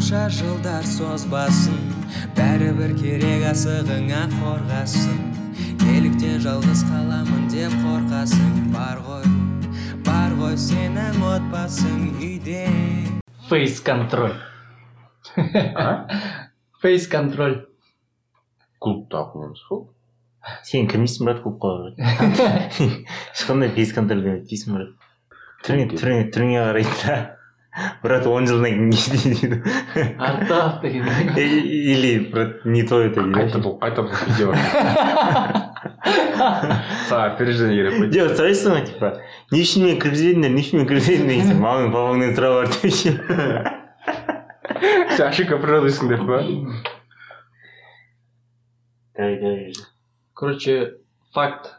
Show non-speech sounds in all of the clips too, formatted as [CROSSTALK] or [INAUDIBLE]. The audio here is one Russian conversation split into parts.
қанша жылдар созбасын бәрібір керек асығыңа қорғасын. Неліктен жалғыз қаламын деп қорқасың бар ғой бар ғой сенің отбасың үйде. Фейс контроль. Фейс контроль. клубта оқымаймыз ғой сен кірмейсің брат клубқа брат [LAUGHS] ешқандай фейс контрольге өтпейсің брат. Түріңе түріңе түріңе қарайды да. брат он жылдан кейін не істейді дейді Артап деген. И- или брат не то это қайта дейді бұл қайта бұл видео саған опережение керек қой жоқ сұрайсың ғой типа не үшін мені кіргізбедіңдер не үшін мені кіргізбедің дегенсің мамаң папаңнан сұрап бар деп ше сен ошибка природыйсың деп па давай давай Короче, факт,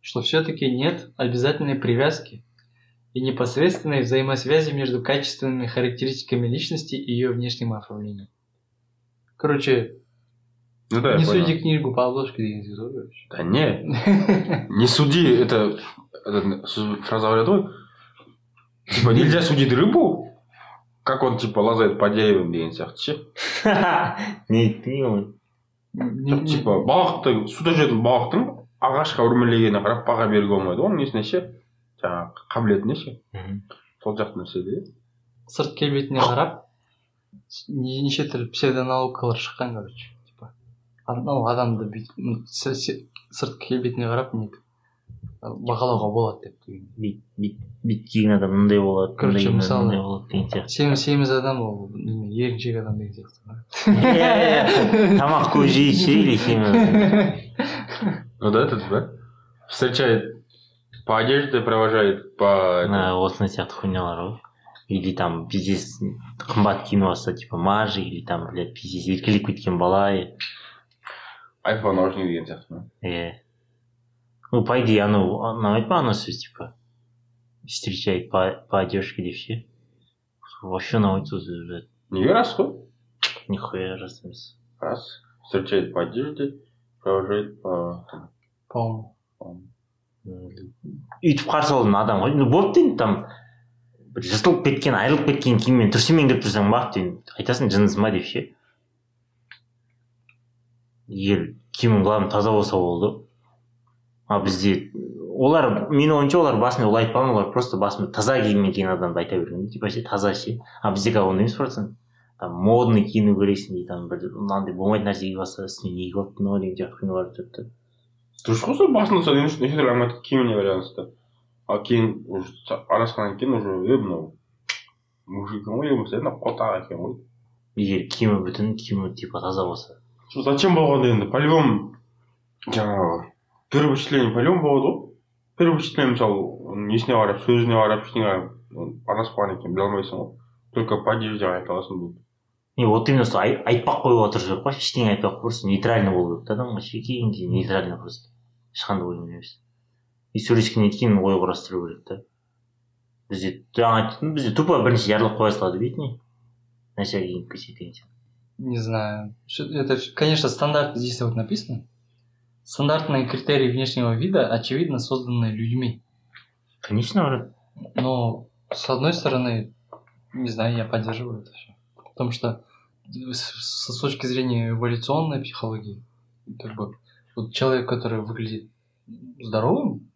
что все-таки нет обязательной привязки и непосредственной взаимосвязи между качественными характеристиками личности и ее внешним оформлением. Короче, ну да я не понял. суди книгу по обложке деген сөз ғой короче. да не не суди это это фраза говорят ғой типа нельзя судить рыбу как он типа лазает по деревьям деген сияқты ше не айттың ғой Жоқ, типа балықты суда жүретін балықтың ағашқа өрмелегеніне қарап баға беруге болмайды ғой оның несіне ше жаңағы қабілетіне ше сол жақты нәрсе де сырт келбетіне қарап не- неше түрлі псевдонаукалар шыққан короче типа. Анау адамды бүйтіп сырт келбетіне қарап не бағалауға болады деп деген. Бит бит бит киген адам мындай болады Короче, мысалы- деген сияқты. семіз семіз адам ол еріншек адам деген сияқты тамақ көп жейді ше или [LAUGHS] ну да этот да. Встречает по одежде провожает по мына осындай сияқты хуйнялар ғой или там пиздец қымбат киініп алса типа мажи или там блядь пиздец еркелеп кеткен бала айфон наушник деген сияқты ма иә ну по идее анау ұнамайды ма ана сөз типа встречает по, по одежке деп ше вообще ұнамайды сол сөз блядь. Неге рас қой нихуя рас емес рас встречает по одежде провожает по по-моему өйтіп қарсы алатын адам ғой. Ну болды енді там бір жыртылып кеткен айырылып кеткен киіммен трусимен келіп тұрсаң бақ деймін. Айтасың жынысың ба деп ше? Егер киімің главное таза болса болды. А бізде олар менің ойымша олар басында олай айтпаған олар просто басында таза киіммен киген адамды айта берген типа ше таза ше. А бізде қазір ондай емес процент. Там модный киіну керексің дейді там бір мынандай болмайтын нәрсе киіп алса үстіне не киіп алыпты мынау деген сияқты дұрыс қой сол басында сол түрлі әңгіме айтады киіміне байланысты ал кейін уже араласқаннан кейін уже е мынау мужик екен ғой болмаса мына қотақ екен ғой егер киімі бүтін киімі типа таза болса зачем болғанда енді по любому жаңағы первое впечатление по любому болады ғой первое впечатление мысалы несіне қарап сөзіне қарап ештеңе қалған екенін біле алмайсың ғой только по одежде айта аласың болды не вот именно сол ай- айтпақ қоюға тырысу керек қой ештеңе айтпақ просто нейтрально болу керек та адамға кейін нейтрально просто ешқандай оймен емес и сөйлескеннен кейін ой құрастыру керек та бізде жаңа айттым бізде тупо бірінші ярлық қоя салады видите нәрсе киініп кетсек деген сияқты Не знаю. Что- Это, конечно, стандарт здесь вот написано. Стандартные критерии внешнего вида, очевидно, созданы людьми. конечно брат Но, с одной стороны, не знаю, я поддерживаю это все. Потому что с, с точки зрения эволюционной психологии, как бы, вот человек, который выглядит здоровым,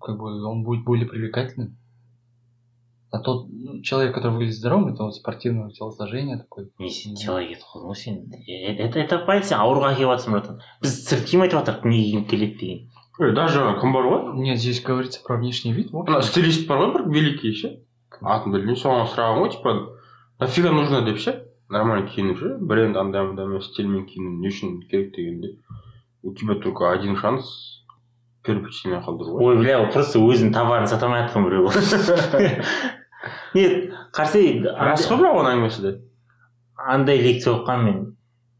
как бы он будет более привлекательным. А тот ну, человек, который выглядит здоровым, это вот спортивного телосложения такой. не сен тела кетіп қалдың ғой сен Э, это это понятно сен ауруға келіп жатрсың братан біз сырт киім айтып жатырмық не киіп келеді деген ей даже кім бар ғой Нет, здесь говорится про внешний вид. в общем. ана стилист бар ғой бір великий ше атын білмеймін соған сұраған ғой типа нафига нужно деп ше нормально киініп ше бренд андай мындай стильмен киіну не үшін керек дегенде у тебя только один шанс первое қалдыру ғой ой бля ол просто өзінің товарын сата алмай жатқан біреу нет қарсы рас қой бірақ оның әңгімесі де андай лекция оқығанмын мен.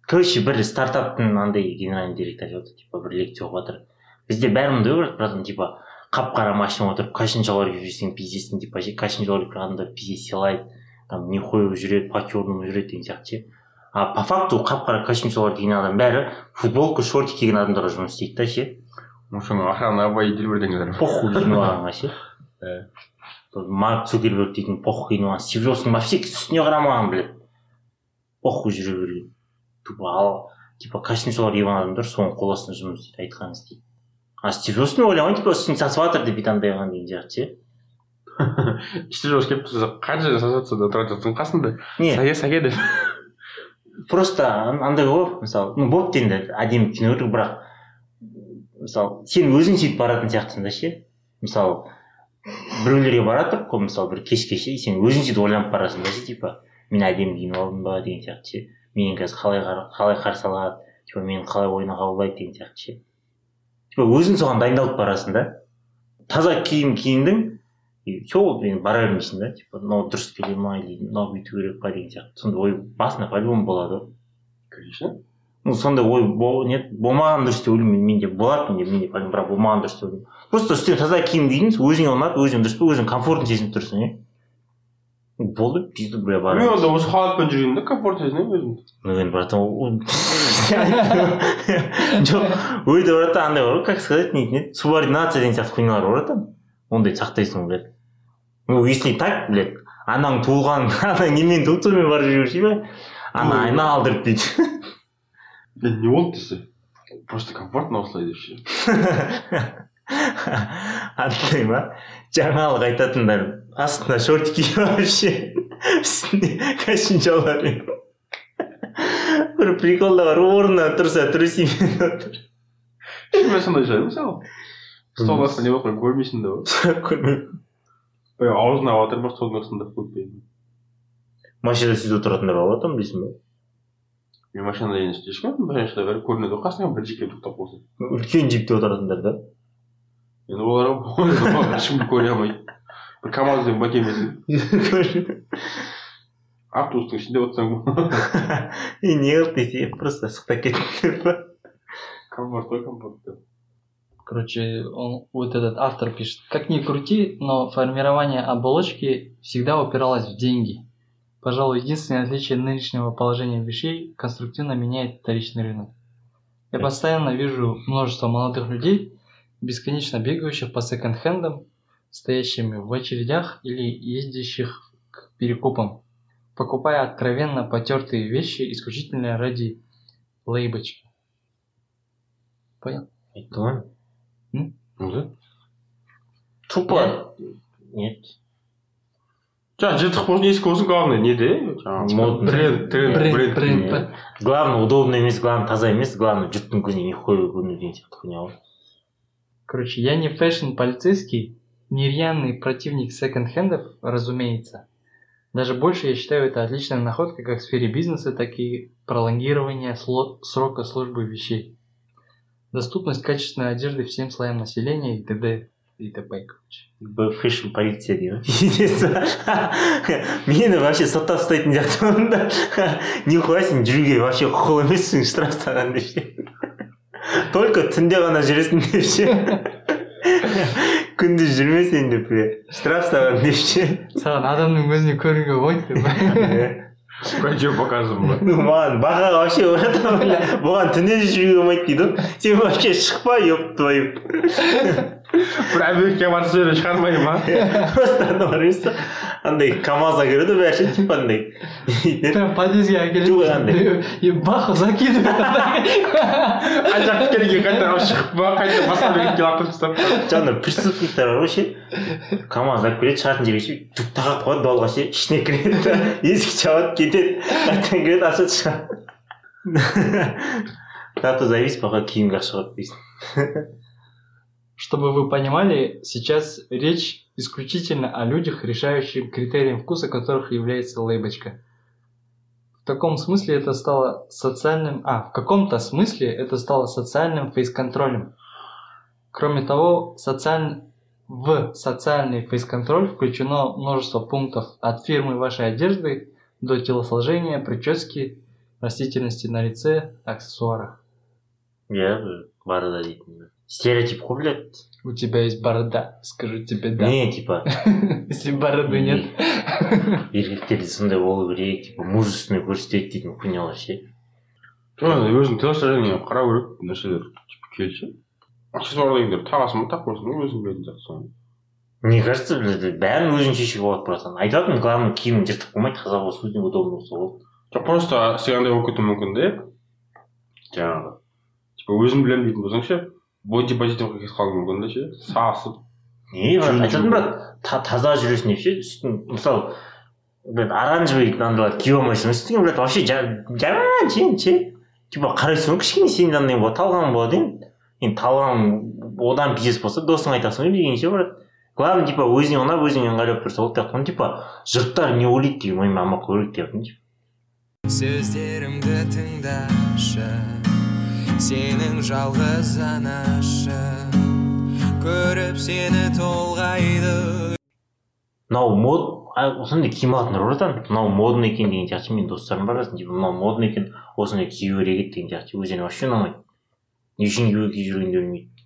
Короче бір стартаптың андай генеральный директор жатыр типа бір лекция оқып жатыр бізде бәрі мындай ғой братан типа қап қара машина отырып костюм шалбар киіп жүрсең пиздецсің типа шалбар киген адамдар пиздец сыйлайды. Там нихуя жүреді по черному жүреді деген сияқты ше. А по факту қап қара костюм шалбар киген адам бәрі футболка шорти киген адамдарға жұмыс істейді да ше может охрана делбер бірдеңелер похуй киініп алғанға ше марк цукерберг дейтін похуй маған стив джобстың вообще үстіне қарамаған блядь. Похуй жүре берген тупо ал типа костюм киген адамдар соның қол астында жұмыс істейді айтқанын істейді а стив джобстың ойламаймын типа үстін сатып жатыр деп бүйтіп андай қылған деген сияқты ше стив джобс келіп тұрса қанша жасап да тұрады жатсың қасында не. Сәке сәке деп просто ан- андай ғой мысалы ну болыпты енді әдемі кино бірақ мысалы сен өзің сөйтіп баратын сияқтысың да ше? Мысалы біреулерге бара жатырық қой мысалы бір кешке ше сен өзің сөйтіп ойланып барасың да ше типа мен әдемі киініп алдым ба? деген сияқты ше. Мені қазір қалай қалай қарсы алады? типа мені қалай ойына қабылдайды? деген сияқты ше. Типа өзің соған дайындалып барасың да. Таза киім киіндің и все енді бара бермейсің да типа мынау дұрыс келе ма или мынау бүйту керек па деген сияқты сондай ой басында по любому болады ғой конечно. Ну сондай ой не болмаған дұрыс деп ойлаймын менде болады менде менде бірақ болмаған дұрыс деп ойлаймын просто үстіне таза киім кидің өзіңе ұнады өзің дұрыс па өзің комфортно сезініп тұрсың иә болды бүйтіп бля мен бара онда осы халатпен жүргенде комфорт сезінемін өзімді ну енді братан жоқ ойда [LAUGHS] братан андай бар ғой как сказать не еді субординация деген сияқты хуйнялар бар братан. Ондай сақтайсың блядь. Ну если так блядь анаң туылған анаң [LAUGHS] немен сонымен барып жүре берсей ма ана айналдырып дейді блин не болды десе просто комфортно осылай деп ше андай ма жаңалық айтатындар астына шорт киіп [LAUGHS] вообще. Үстіне костюмчалармен бір приколда бар орнынан тұрса трусимен отыр сондай шығар мысалы. Стол астына не болып қойып көрмейсің да ғой [LAUGHS] көрмеппін. Баяғы аузына ма столдың астында қойып машинада сөйтіп отыратындар ғой там білесің ба мен машинада енді ешкім машинада бәрі көрінеді ғой қасыңа бір жеке тоқтап қалса үлкен джипте отыратындар да енді олар олар ешкімді көре алмайды бір камаздың бәкемесі автобустың ішінде отырсаң и не қылды десе просто ысықтап кеттіңдер ба комфорт қой комфорт Короче, он, вот этот автор пишет, как ни крути, но формирование оболочки всегда упиралось в деньги. Пожалуй, единственное отличие нынешнего положения вещей конструктивно меняет вторичный рынок. Я постоянно вижу множество молодых людей, бесконечно бегающих по секонд-хендам, стоящими в очередях или ездящих к перекупам, покупая откровенно потертые вещи исключительно ради лейбочки. Понял? ну да тупо нет жаңағы жыртық болсын ескі болсын главное неде жаңағы Мод- тренд тренд Бренд, бренд бренд, не. бренд. главное удобно емес главное таза емес главное жұрттың көзіне нихуя көріну деген сияқты хуйня ғой Короче, я не фэшн-полицейский, не рьяный противник секонд-хендов, разумеется. Даже больше я считаю это отличная находка как в сфере бизнеса, так и пролонгирования сло- срока службы вещей. Доступность качественной одежды всем слоям населения и т.д. и т.п. fashion полиция мені вообще соттап ұстайтын сияқтымын да. Нихуя сен жүруге вообще құқылы емессің штраф саған деп ше только түнде ғана жүресің деп ше күндіз жүрме сен деп штраф саған деп ше саған адамның көзіне көрінуге болмайды деп радио показываем ба ну маған баға вообще бұған түнде де жүруге болмайды дейді ғой сен вообще шықпа еп твою. Бір объектке барып сөйлеп шығармай ма просто ана бар емес па андай камазға кіреді бәрі ше типа андай прям подъездге Жоқ, әкеледі андай. и бах закидывает ана жаққа келгенге қайта алып шығып ба қайта басқа бекетке лақтырып тастап жаңағыдай преступниктер бар ғой ше камаз алып келеді шығатын жерге ше түк тағап қояды дуалға ше ішіне кіреді да. Есік жабады кетеді қайтадан кіреді ашады шығады зато завис пока киімге ақша қалып дейсің Чтобы вы понимали, сейчас речь исключительно о людях, решающих критерием вкуса которых является лейбочка. В таком смысле это стало социальным... А, в каком-то смысле это стало социальным фейс-контролем. Кроме того, социаль- в социальный фейс-контроль включено множество пунктов от фирмы вашей одежды до телосложения, прически, растительности на лице, аксессуарах. борода дейтін стереотип қой блядь У тебя есть борода, скажу тебе да. не типа. [LAUGHS] Если бороды нет. еркектерде сондай болу керек типа мужественный көрсетеді дейтін хуйнялар ше жаңағы өзің телосложениеңе қарау керек нәрселер типа келші аксессуар дегендер тағасың ба тақпайсың ба өзің білетін сияқты соны мне кажется блядь, бәрін өзің шешуге болады просто. Айтатын главное киімін жыртып қоймайды қазақ болсын өзіне удобно болса болды жоқ просто сен андай болып кетуі мүмкін да. жаңағы типа өзім білемін дейтін болсаң ше бодипозитивға кетіп қалуы мүмкін да ше сасып не айтатын брат та- таза жүресің деп ше үстін мысалы блядь оранжевый андайларды киіп алмайсың үстіңе блядь вообще жа- жаман ше ше типа қарайсың ғой кішкене сенде андай болады талғам болады енді енді талғам одан пиздец болса досыңа айтасың ғой дегенше брат главное типа өзіңе ұнап өзіңе ыңғайлы болып тұрса болды деп типа жұрттар не ойлайды деген ойыма алмай қою керек деп сөздерімді тыңдашы сенің жалғыз анашы көріп сені толғайды. Мынау мод осындай киім алатындар бар мынау модный екен деген сияқты менің достарым бар арасында типа мынау модный екен осындай кию керек еді деген сияқты. Өздеріне вообще ұнамайды. Не үшін кию киіп жүргенін де білмейді.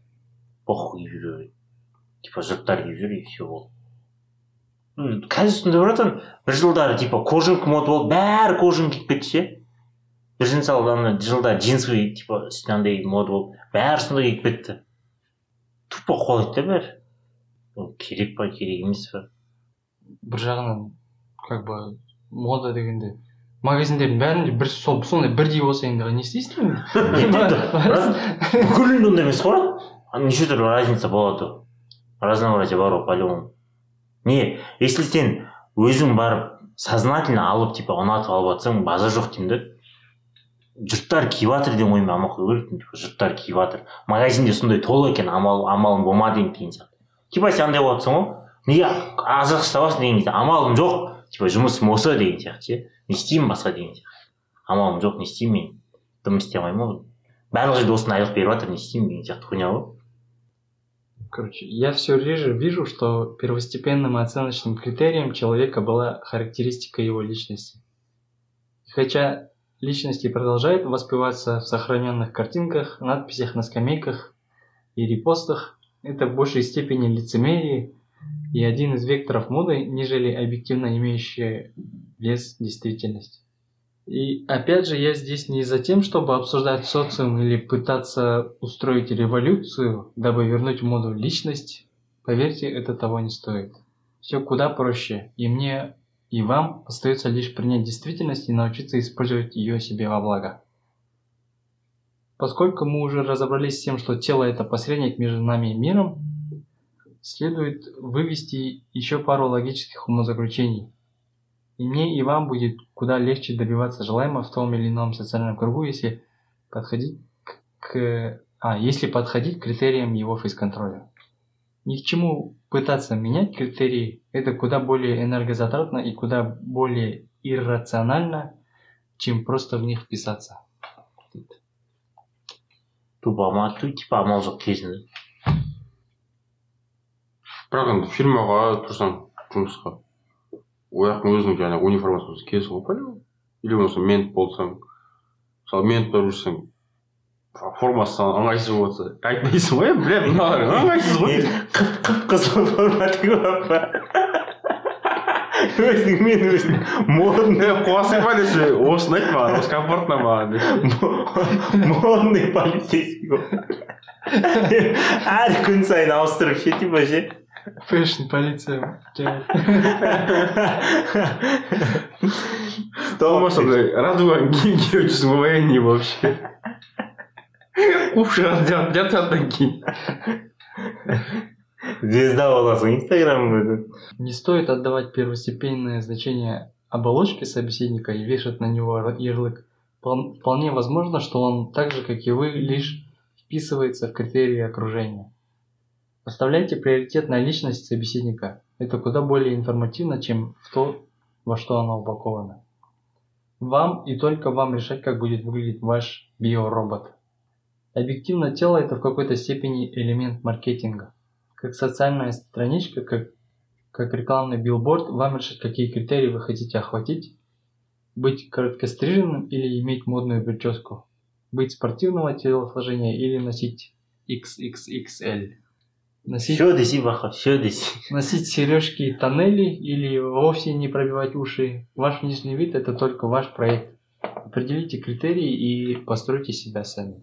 Похуй киіп жүре береді типа жұрттар киіп жүр и все болды қазір сондай братан бір жылдары типа кожанка мода болды бәрі кожанка киіп кетті ше. Бір жыл мысалы ана жылдары джинсовый типа үстіне андай мода болды бәрі сондай киіп кетті тупо құлайды да бәрі ол керек па керек емес па бір жағынан как бы мода дегенде магазиндердің бәрінде бір сол сондай бірдей болса енді не істейсің бүкіл ондай емес қой неше түрлі разница болады разнообразие бар ғой по любому не если сен өзің барып сознательно алып типа ұнатып алып жатсаң базар жоқ деймін да жұрттар киіп жатыр деген оймен алмай қою керек типа жұрттар киіп жатыр магазинде сондай толы екен амал амалым болмады енді деген сияқты типа сен андай болып жатсың ғой неге азық табасың деген кезде амалым жоқ типа жұмысым осы деген сияқты ше не істеймін басқа деген сияқты амалым жоқ не істеймін мен дым істей алмаймын ғой барлық жерде осындай айлық беріп жатыр не істеймін деген сияқты хуйня ғой Короче, я все реже вижу, что первостепенным оценочным критерием человека была характеристика его личности. И Хотя личности продолжают воспеваться в сохраненных картинках, надписях на скамейках и репостах, это в большей степени лицемерие и один из векторов моды, нежели объективно имеющая вес действительность. И опять же, я здесь не за тем, чтобы обсуждать социум или пытаться устроить революцию, дабы вернуть в моду личность. Поверьте, это того не стоит. Все куда проще, и мне, и вам остается лишь принять действительность и научиться использовать ее себе во благо. Поскольку мы уже разобрались с тем, что тело это посредник между нами и миром, следует вывести еще пару логических умозаключений. И мне, и вам будет куда легче добиваться желаемого в том или ином социальном кругу, если подходить к, а, если подходить к критериям его фейс-контроля Ни к чему пытаться менять критерии, это куда более энергозатратно и куда более иррационально, чем просто в них вписаться. тупо амал ту- типа амал жоқ кезінде бірақ енді фирмаға тұрсаң жұмысқа ол жақтың өзінің жаңағы униформасы болса киесің ғой по или болмаса мент болсаң мысалы мент болып жүрсең формасы саған ыңғайсыз болып жатса айтпайсың ғой бля мыналар ыңғайсыз ғой. Қып қып қызыл форма тігіп алып па? Өзің мен өзім модный қуасың ба десе осыны айт маған осы комфортно маған десе модный полицейский болып әр күн сайын ауыстырып ше типа ше? Fashion, полиция. болмаса радуганың киім киіп жүрсің ғой военный вообще. Қуып шығады жатқаннан кейін звезда боласың инстаграмда Не стоит отдавать первостепенное значение оболочке собеседника и вешать на него ярлык. Впол- Вполне возможно, что он так же, как и вы, лишь вписывается в критерии окружения. Оставляйте приоритет на личность собеседника. Это куда более информативно, чем в то, во что оно упаковано. Вам и только вам решать, как будет выглядеть ваш биоробот. Объективно тело это в какой-то степени элемент маркетинга. Как социальная страничка, как как рекламный билборд, вам решать, какие критерии вы хотите охватить. Быть короткостриженным или иметь модную прическу. Быть спортивного телосложения или носить XXXL. Носить, все десе баха все десе носить сережки и тоннели или вовсе не пробивать уши. Ваш внешний вид это только ваш проект. Определите критерии и постройте себя сами.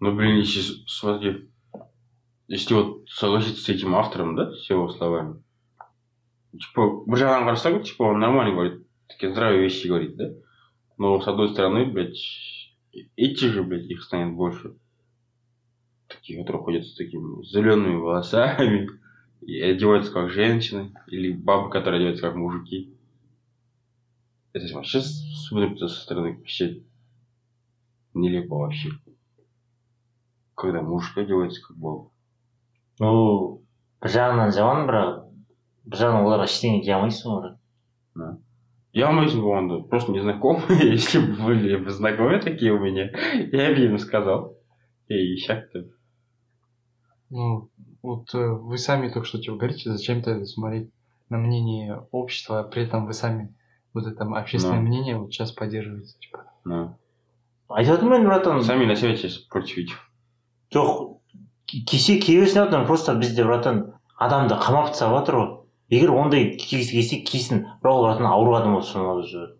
Ну блин если смотри если вот согласиться с этим автором, да, с его словами, типа, бір жағынан қарасаң, типа, он нормально говорит, такие здравые вещи говорит, да? Но с одной стороны, блядь, эти же, блядь, их станет больше. Такие, которые ходят с такими зелеными волосами [LAUGHS] и одеваются как женщины, или бабы, которые одеваются как мужики. Это вообще смотрится со стороны вообще нелепо вообще Когда мужик одевается как баба. ну бір жағынан жаман бірақ бір жағынан оларға ештеңе дей алмайсың ғой Я мысль Вонда, просто незнакомые, [LAUGHS] если бы были бы знакомые такие у меня, я бы им сказал. Эй, щак ты. Ну, вот э, вы сами только что типа говорите, зачем-то смотреть на мнение общества, а при этом вы сами вот это общественное Ну. мнение вот сейчас поддерживаете. Типа. Ну. айтып жатырмын мен братан Сами носитесь против этих. жоқ кесе кие берсін просто бізде братан адамды қамап тастап жатыр ғой егер ондай келсе кисін бірақ ол братан ауру адам болып саналады уже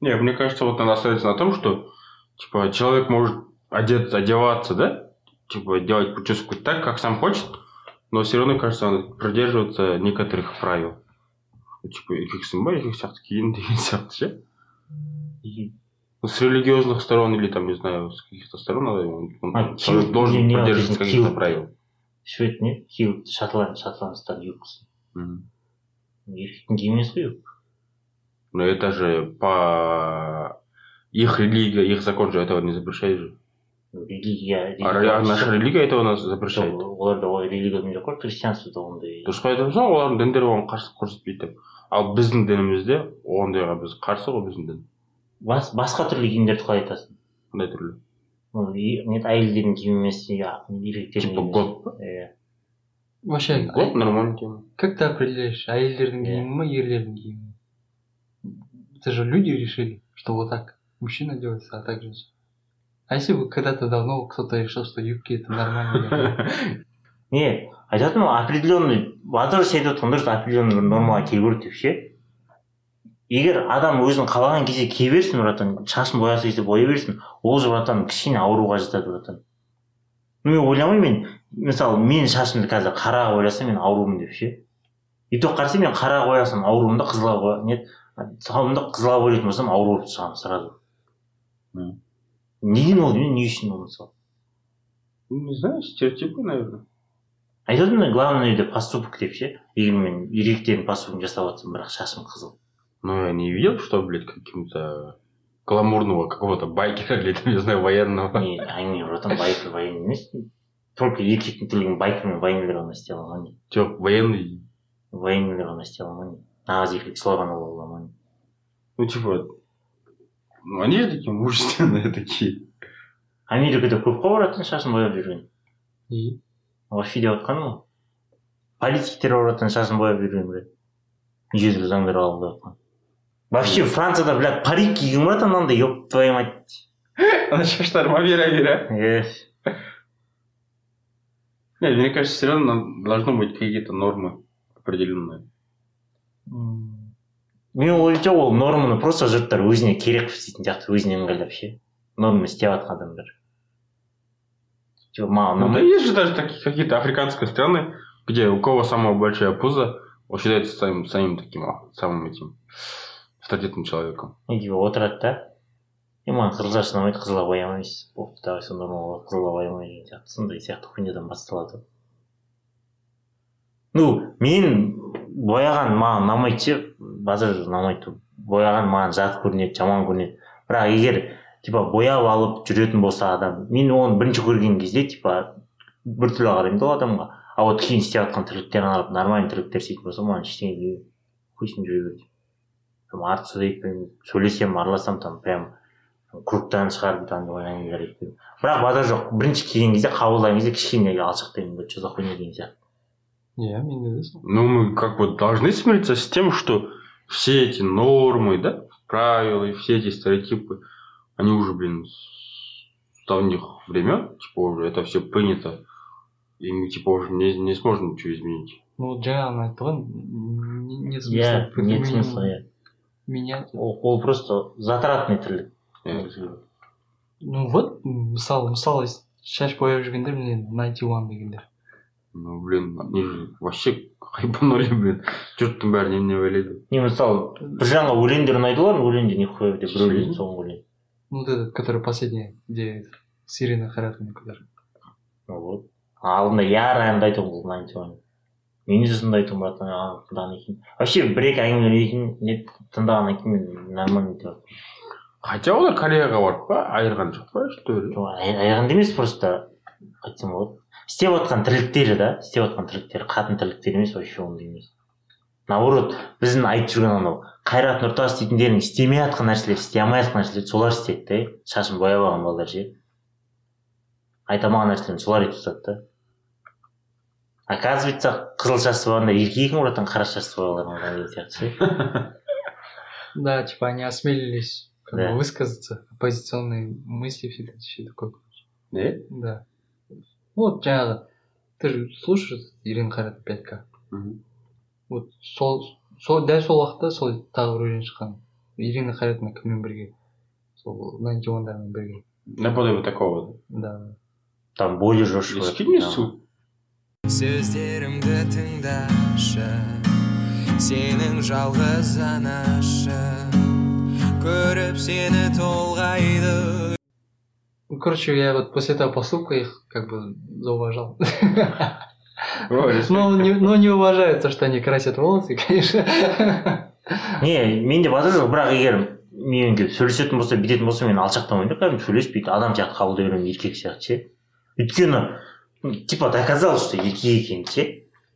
Не, мне кажется, вот надо остановиться на том, что, типа, человек может одеться, одеваться, да? Типа, делать прическу так, как сам хочет, но все равно, кажется, он придерживается некоторых правил. Типа, еркексің ба, еркек сияқты киін деген сияқты ше. С религиозных сторон или там, не знаю, с каких-то сторон надо, он, он А, хил- должен не- придерживаться каких-то правил. швед не хил шотланд шотландстан киімі емес қой Но это же по... Их религия, их закон же этого не запрещает же. религия А ре- наша религия этого нас запрещает. оларда ол религияда жоқ қой христианствода ондай дұрыс қой айтып отырсың олардың діндері оған қарсылық көрсетпейді деп ал біздің дінімізде ондайға біз қарсы ғой біздің дін. Бас, басқа түрлі киімдерді қалай айтасың? Қандай түрлі? Ну, и- нет әйелдердің киімі емес еркектердің Типа иә. Вообще, год нормальная тема. как ты определяешь, әйелдердің Иә. киімі ма ерлердің киімі? Это же люди решили что вот так. Мужчина делается а так женщина. А если бы когда-то давно кто-то решил что юбки это нормально [LAUGHS] не айтып жатырмын ғой определенный батыр сен айтып отырған дұрыс определенный бір нормаға келу керек деп ше егер адам өзінің қалаған кезде кие берсін братан шашын бояғысы келсе боя берсін ол же братан кішкене ауруға жатады братан. Ну мен ойламаймын мен мысалы мен шашымды қазір қара боясам мен аурумын деп ше? И то қарасам мен қара боясам аурумын да қызылға нет? Сауымды қызылға бояйтын болсам ауру болып шығамын сразу. Неден ол не үшін ол мысалы? Не знаю стереотипы наверное. Айтып отырмын главный это поступок деп ше? Егер мен еркектердің поступкін жасап жатсам бірақ шашым қызыл. но я не видел что блядь каким-то гламурного какого-то байкера или там не знаю военного не әңгіме братан байкер военный емес только еркектің тірлігін байкер мен военныйлар ғана істей аламын ғой не жоқ военный военныйлар ғана істей аламын ғой не нағыз еркек солай ғана бола аламын ғой не ну типа ну они же такие мужественные [LAUGHS] такие америкада көп қой братан шашын бояп жүрген и вообще деп жатқаным ғой политиктер бар братан шашын бояп жүрген блядь жедел заңдар қабылдап жатқан вообще францияда блядь парик киген братан андай еб твою мать она шаштарыма бера бера Э, нет мне кажется все равно должно быть какие-то нормы определенные м, менің ойымша ол норманы просто жұрттар өзіне керек қылып істейтін сияқты өзіне ыңғайлап ше норма істеп жатқан адамдар типа маған Ну, да ұнамайды есть же даже такие какие-то африканские страны, где у кого самая большая пузо, он считается самым, самим таким, а, самым этим Авторитетным человеком. типа отырады да? Е маған қызыл шаш ұнамайды қызылға боямайсыз бопты давай сонда нормал қызылға боямай деген сияқты сондай сияқты хуйнядан басталады ну мен бояған маған ұнамайды ше. Базар ұнамайды. Бояған маған жат көрінеді жаман көрінеді. Бірақ егер типа бояп алып жүретін болса адам мен оны бірінші көрген кезде типа біртүрлі қараймын да ол адамға. А вот кейін істеп жатқан тірліктерін қарап нормальный тірліктер істейтін болса маған ештеңе демеймін қойсын жүре береді там артық сөз айтпаймын сөйлесемін араласамын там прям кругтан шығарып там әңгімелер айтпаймын бірақ базар жоқ бірінші келген кезде қабылдаған кезде кішкене алшақтаймын вот что за хуйня деген сияқты иә менде де сол Ну, мы как бы должны смириться с тем, что все эти нормы, да, правила и все эти стереотипы, они уже, блин, с давних времен, типа уже это все принято, и мы типа уже не, не сможем ничего изменить. ну вот жаңағыны айтты ғой н- нет иә смысла нет применять- смысла иә менять ол, ол просто затратный тірлік Я- ну вот мысалы мысалы шаш бояп жүргендер міне найти уан дегендер ну блин вообще хайпанули блин. Жұрттың бәрі не не ойлайды не мысалы біржанға өлеңдер ұнайды ғой өлеңде нихуя деп Серьезно? өлең соңғы өлең Ну, Вот этот, который последний, где с Ириной Харатовной, который. Ну вот. Алдында яр әнді бұл мынаны айтуын мен де сонда айтуым а, тыңдағаннан кейін вообще бір екі не тыңдағаннан кейін мен нормально деп хотя олар кореяға барып па айырған жоқ па что ли? Жоқ емес просто айтсам болады істеп жатқан тірліктері да істеп жатқан тірліктері қатын тірліктері емес вообще ондай емес. Наоборот біздің айтып жүрген анау қайрат нұртас дейтіндердің істемей жатқан нәрселер істей алмай жатқан нәрселерді солар істейді да шашын бояп алған балдар ше. Айта алмаған нәрселерін солар етіп тастады да. Оказывается қызыл шашты болғанда еркек екен братан қара шашты болғандар деген сияқты ше Да, типа они осмелились как Да. бы высказаться, оппозиционные мысли, все это все такое. Да. Ну, вот жаңағы, ты же слушаешь Ирина Харатова 5К. Мгм. Вот сол, сол, дәл сол уақытта сол тағы бір өлең шыққан. Ирина Харатовна кіммен бірге? Сол 91-дармен бірге. наподобие такого Да. там более жестко скинь мне ссылку сөздерімді тыңдашы сенің жалғыз анашы көріп сені толғайды короче, я вот после этого поступка их как бы зауважал. Ну, не, ну, не уважают то, что они красят волосы, конечно. не мен де батыр жоқ бірақ егер менімен келіп сөйлесетін болса бүйтетін болса мен алшақтамаймын да кәдімгі сөйлеспейді адам сияқты қабылдай беремін еркек сияқты ше өйткені типа доказал что еркек екенін ше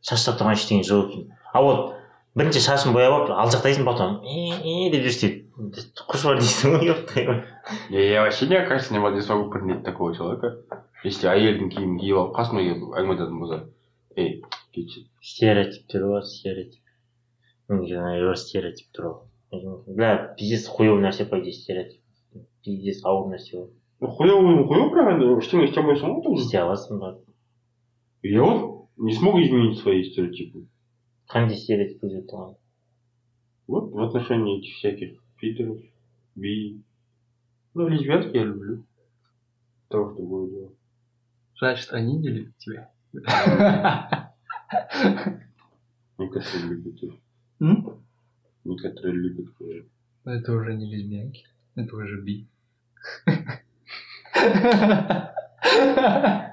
шаш тұрған ештеңе жоқ екен а вот бірінші шашын бояп алып алшақтайсың потом деп жүрсе құш бар дейсің ғой епта Не, я вообще мне кажется, не смогу принять такого человека. Если әйелдің киімін киіп алып қасыма келіп әңгіме айтатын болса ей кетші стереотиптер бар стереотип. Стереотип туралы бля пиздец хуевый нәрсе по идее стереотип. Пиздец ауыр нәрсе ғой хуевый хуевый бірақ енді ештеңе істей алмайсың ғой істей аласың ба я вот не смог изменить свои стереотипы? Қандай стереотип өзгерт тұрған вот в отношении этих всяких питеров би. Ну лесбиянки я люблю. Того что было дело. Значит, они не любят тебя. некоторые любят их. Некоторые любят Ну, Это уже не лесбиянки, это уже би.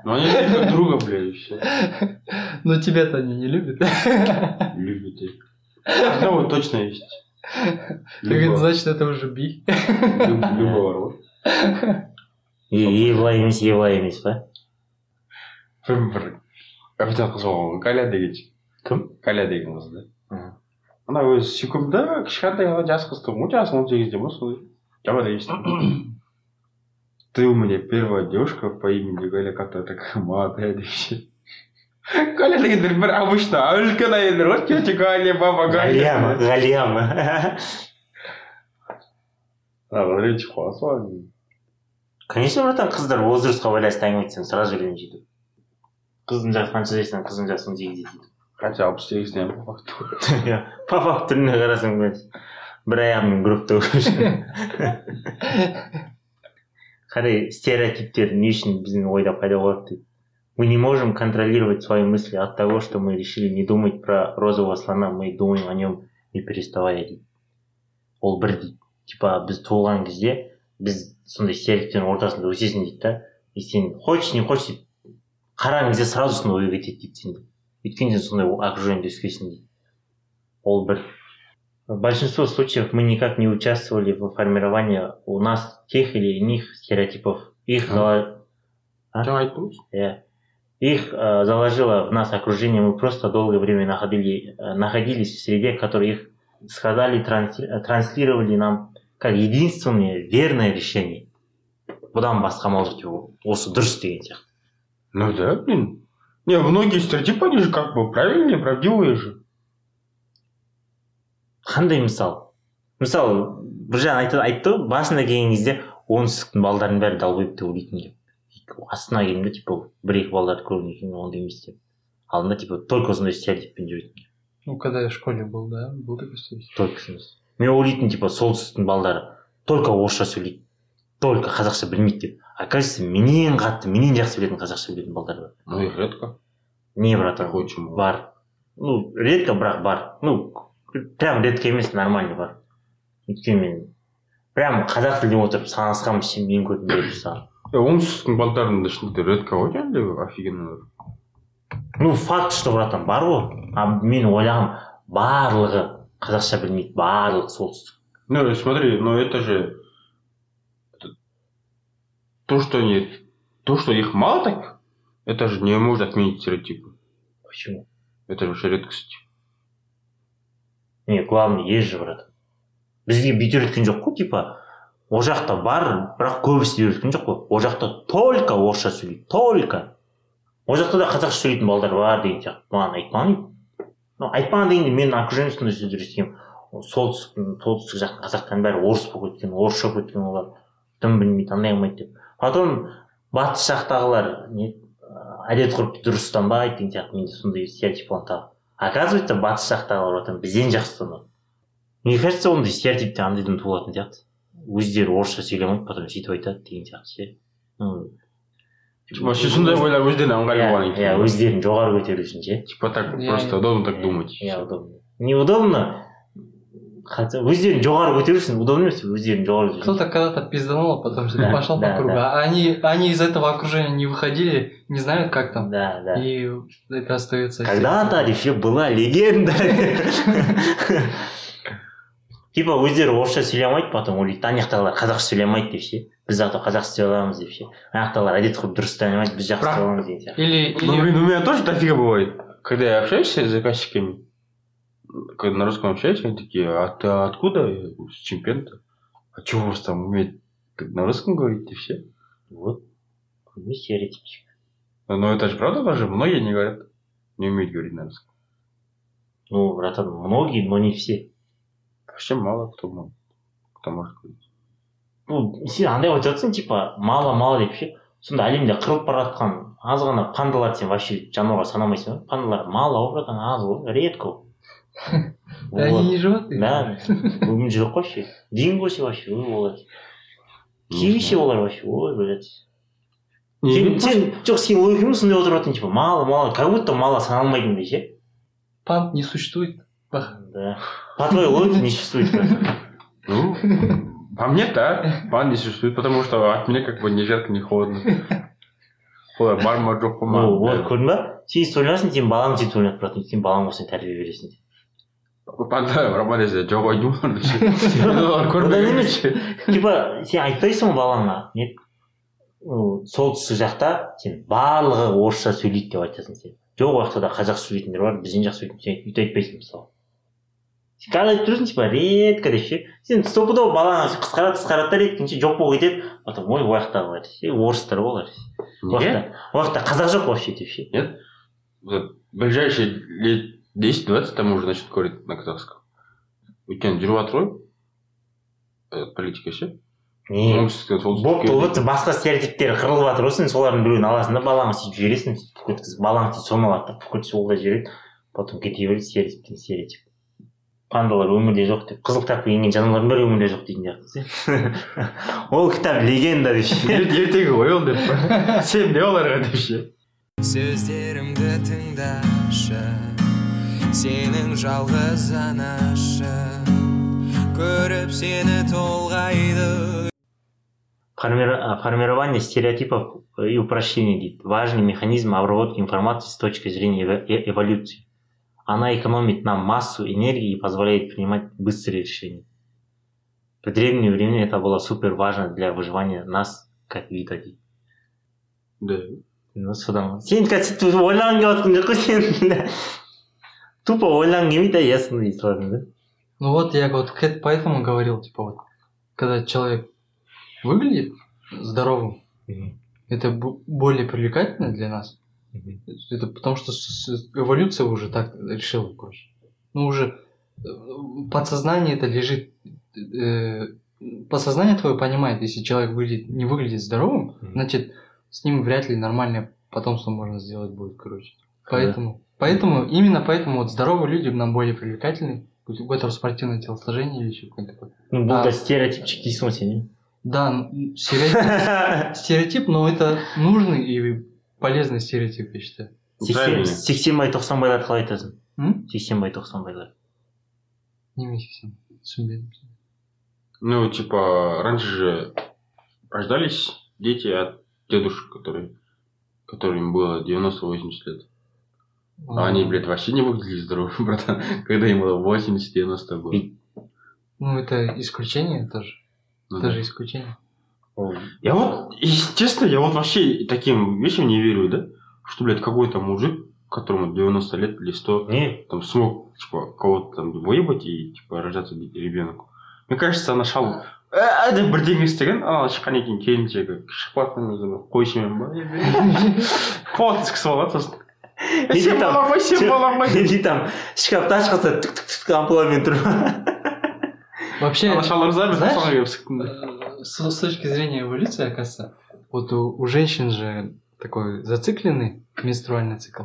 ну они любят друг друга бля и все Но тебя-то они не любят. любят их ну вот точно есть Так это Любого- значит, это уже би. люб- любого рода е былай емес е былай емес па бір бір официант қыз болған ғой галя деген ше. кім галя деген қыз да Мгм. ана өзі сүйкімді кішкентай ғана жас қыз тұғын ғой жасы он сегізде ма солай жаман емес ты у меня первая девушка по имени галя которая такая молодая ше галя дегендер бір обычно үлкен әйелдер ғой тетя галя баба ғалия ма галя ғалия ма ренжіп қаласың ғой конечно братан қыздар возрастқа байланысты әңгіме айтсаң сразу ренжиді қыздың жасы қанша десең қыздың жасы он сегізде дейді қанша алпыс сегізден по факту по факту түріне қарасаң бір аяғымен гробта қарай стереотиптер не үшін біздің ойда пайда болады дейді мы не можем контролировать свои мысли от того что мы решили не думать про розового слона. Мы думаем о нем не переставая дейді ол бір дейді. Типа біз туылған кезде біз сондай стереотиптердің ортасында өсесің дейді да. И сен хочешь не хочешь дейді қараған кезде сразу сондай ой кетеді дейді сенде. Өйткені сен сондай окружениеде өскенсің дейді. Ол бір в большинстве случаев мы никак не участвовали в формировании у нас тех или иных стереотипов. Их зала- жаңа айттым э, их э, заложило в нас окружение. Мы просто долгое время находили, э, находились в среде которые их сказали э, транслировали нам как единственное верное решение. Бұдан басқа деп осы дұрыс деген сияқты ну да блин. Не многие стереотипы они же как бы правильные правдивые же қандай мысал? Мысалы біржан айтты айтты ғой басында келген кезде оңтүстіктің балдарының бәрі долбоеб деп ойлайтын деп. Астына келдім да типа бір екі балдарды көргеннен кейін ондай емес деп. Алдында типа только сондай стереотиппен жүретін Ну, когда я в школе был, да, был такой стереотип. только мен ойлайтын типа солтүстіктің балдары только орысша сөйлейді только қазақша білмейді деп. Оказывается менен қатты менен жақсы білетін қазақша білетін балдар бар. Ну и редко. Не братан бар. Ну редко бірақ бар. Ну прям редко емес нормальный бар. Өйткені мен прям қазақ тілде отырып санасқанмын ше мен көрдім деп саған Е, оңтүстіктің балдарында шынында редко ғой жаңағыдай офигенный ну факт что братан бар ғой. А мен ойлағам барлығы қазақша білмейді барлығы солтүстік. Ну, смотри, но это же... То, что они... То, что их мало так, это же не может отменить стереотипы. почему? Это же редкость. Не главный же брат бізге бүйтіп үйреткен жоқ қой типа. Ол жақта бар бірақ көбісі үйреткен жоқ қой. Ол жақта только орысша сөйлейді только. Ол жақта да қазақша сөйлейтін балдар бар деген сияқты. Маған айтпаған ну айтпаған дегенде менің окружением сондай сөздер естігемін ол солтүстіктің солтүстік жақтың қазақтардың бәрі орыс болып кеткен орысша болып кеткен олар. Дым білмейді андай қылмайды деп. Потом батыс жақтағылар не әдет ғұрыпты дұрыс ұстанбайды деген сияқты. Менде сондай стереотип болған тағы. Оказывается батыс жақтағылар братан бізден жақсы ұстанады мне кажется ондай стереотип те андайдан туылатын сияқты. Өздері орысша сөйлей алмайды потом сөйтіп айтады деген сияқты ше. Вообще сондай ойлар өздеріне ыңғайлы иә болғаннан иә кейін. өздерін жоғары көтеру үшін ше. Типа так Я- просто удобно так думать. иә удобно. Неудобно хотя өздерін жоғары көтеру үшін удобно емес өздерін жоғары көтеру Кто-то когда-то пизданул, а потом что-то Да, пошел да, по кругу. да. А они, они из этого окружения не выходили, не знают, как там. да да И это остается. когда-то еще была легенда типа өздері орысша сөйлей алмайды потом ойлайды ана жақтағылар қазақша сөйлей алмайды деп ше біз зато қазақша сөйлей аламыз деп ше ана жақтағылар әдет ғұрып дұрыс ұстай алмайды біз жақсы Бірақ- сөйлей аламыз деген сияқты Или, Ну, или блин, у меня тоже дофига бывает. Когда я общаюсь с заказчиками, когда на русском общаюсь, они такие, а ты откуда? Я говорю, с Чемпента. А что у вас там умеет на русском говорить и все? вот ну стереотипчик Но это же правда тоже, многие не говорят, не умеют говорить на русском. ну братан многие но не все Вообще мало кто может, кто может говорить. ну сен андай айтып жатрсың типа мало мало деп ше сонда әлемде қырылып бара жатқан аз ғана пандаларды сен вообще жануарға санамайсың ба пандалар мало ғой братан аз ғой редко 何しろって。なあ、うんじろこし、りんごしわし、うんごがし。киви сеуға вообще ой блядь сен жоқ сен ойфемін сондай отырып отыратын типа мало мало как будто мало саналмайтындай ше пан не существует да по твоей логике не существует ну по мне да пан не существует потому что от меня как бы ни жарко ни холодно олай бар ма жоқ па ма вот көрдің ба сен сөйтіп ойланасың сенің балаң сөйтіп ойланып тұратын сен балаң болсаң тәрбие бересің деп Панда роман есе жоқ ой деймін одан емес типа сен айтпайсың ғой балаңа не ну, солтүстік жақта сен барлығы орысша сөйлейді деп айтасың сен жоқ ол жақта да қазақша сөйлейтіндер бар бізден жақсы сөйлейтін сен өйтіп айтпайсың мысалы сен қазір айтып тұрсың типа редко деп ше сен стопудово балаң қысқарады қысқарады да редкенше жоқ болып кетеді потом ой ол ше орыстар ғой олар ол Нет? жақта ол жақта қазақ жоқ вообще деп ше Вот ближайшие лет 10-20 там уже начнут говорить на казахском. өйткені жүріп жатыр ғой э, политика ше болып болып басқа стереотиптер қырылып жатыр ғой сен солардың біреуін аласың да балаңа сөйтіп жібересің сөйтіп өткізіп балаң сөйтіп соны алады да бүкіл ол да жібереді потом кете береді стереотиптен стереотип пандалар өмірде жоқ деп қызыл кітапқа енген жануарлардың бәрі өмірде жоқ дейтін сияқты ол кітап легенда деп ше ертегі ғой ол деп па сен не оларға деп ше сөздерімді тыңдашы. сенің жалғыз анашы көріп сені толғайды Формира- а, Формирование стереотипов и упрощений дейді. важный механизм обработки информации с точки зрения эво- э- эволюции. Она экономит нам массу энергии и позволяет принимать быстрые решения. В древние времена это было супер важно для выживания нас как вида дейді. да Ну, содан сен қазір сөйтіп ойланғың келіп жатқан жоқ қой сен тупо ойланғың келмейді а я сондай саласың да Ну вот я вот к эт- поэтому говорил, типа вот, когда человек выглядит здоровым, это бу- более привлекательно для нас. Это потому что эволюция уже так решила, короче. Ну уже э, подсознание это лежит. э, Подсознание твое понимает, если человек выглядит, не выглядит здоровым, Мгм. значит, с ним вряд ли нормальное потомство можно сделать будет, короче. Поэтому, поэтому, именно поэтому вот здоровые люди нам более привлекательны, у которых спортивное телосложение или еще какое-то такое. ну бұл А. да стереотипчик дейсің ғой сен Да, м, стереотип, иә стереотип, [LAUGHS] но это нужный и полезный стереотип, я считаю. сексен Правильно. сексенбай тоқсанбайларды қалай айтасың М? сексенбай тоқсанбайлар немене сексен түсінбедім Ну, типа, раньше же рождались дети от дедушек, которые, которым было 90-80 лет. А они, блядь, вообще не выглядели здоровыми, [LAUGHS] братан, когда им было 80-90 год. И- Ну, это исключение тоже. Ну Это да. же исключение. Я вот, естественно, я вот вообще таким вещам не верю, да? Что, блядь, какой-то мужик, которому 90 лет или 100, не там смог, типа, кого-то там выебать и, типа, рождаться ребенок. Мне кажется, она шал ә деп бірдеңе істеген ана шыққан екен келіншегі шықпайтын өзі қойшымен ба фото түскізіп алады сосын «Е, Или сен там- балам ғой сен балам ғой или там шкафты ашқанда түк түк түк ампуламен тұр Вообще, ана шал ырза мен знаешь, соған келіп сіктім э, с, с точки зрения эволюции, оказывается, вот у, у женщин же такой зацикленный менструальный цикл.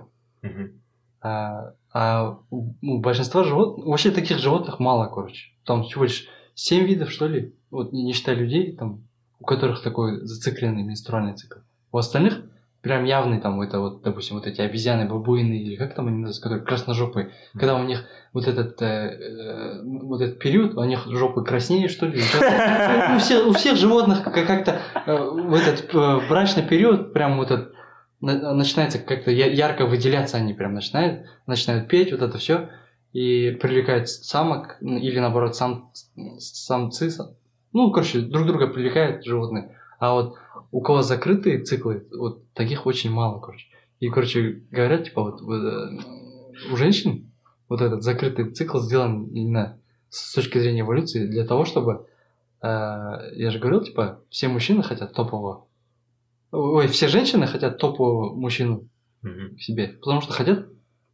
А, а у, у большинства животных, вообще таких животных мало, короче. Там всего лишь 7 видов, что ли, вот не не считая людей, там, у которых такой зацикленный менструальный цикл. У остальных прям явный там, это вот, допустим, вот эти обезьяны, бабуины, или как там они называются, которые красножопые, когда у них вот этот, э, э, вот этот период, у них жопы краснее, что ли. Ну, У всех, у всех животных как- как-то э, в этот э, брачный период прям вот этот на- начинается как-то ярко выделяться они прям начинают, начинают петь, вот это все, и привлекают самок, или наоборот, сам, самцы, сам- ну, короче, друг друга привлекают животные. А вот у кого закрытые циклы, вот таких очень мало, короче. И, короче, говорят, типа, вот, э, у женщин вот этот закрытый цикл сделан именно с точки зрения эволюции для того, чтобы, э, я же говорил, типа, все мужчины хотят топового, ой, все женщины хотят топового мужчину к себе, потому что хотят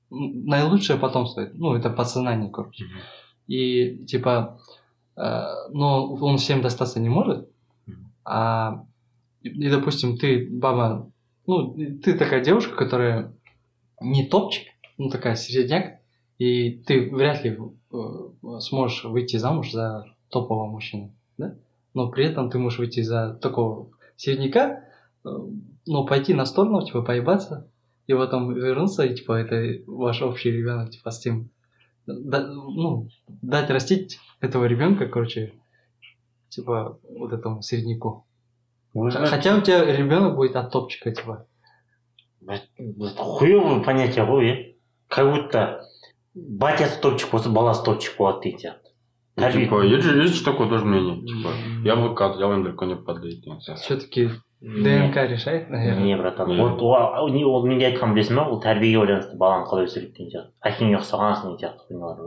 наилучшее потомство, ну, это подсознание, короче. И, типа, э, но он всем достаться не может, а, и, допустим, ты, баба, ну, ты такая девушка, которая не топчик, ну, такая середняк, и ты вряд ли э, сможешь выйти замуж за топового мужчину, да? Но при этом ты можешь выйти за такого середняка, э, но пойти на сторону, типа, поебаться, и потом вернуться, и, типа, это ваш общий ребенок, типа, с тем, да- ну, дать растить этого ребенка, короче, типа, вот этому середняку. Хотя у тебя ребенок будет от топчика, типа. хуевое понятие ғой иә как будто батясы топчик болса баласы топчик болады деген сияқты Ну, Типа, есть же, есть же такое тоже мнение. Типа, яблоко от яблони далеко не падает. деген сияқты. Все-таки не ДНК решает, наверное. не братан вот ол менде айтқанын білесің ба ол тәрбиеге байланысты баланы қалай өсіреді деген сияқты әкеңе ұқсағансың деген сияқты хуйнялар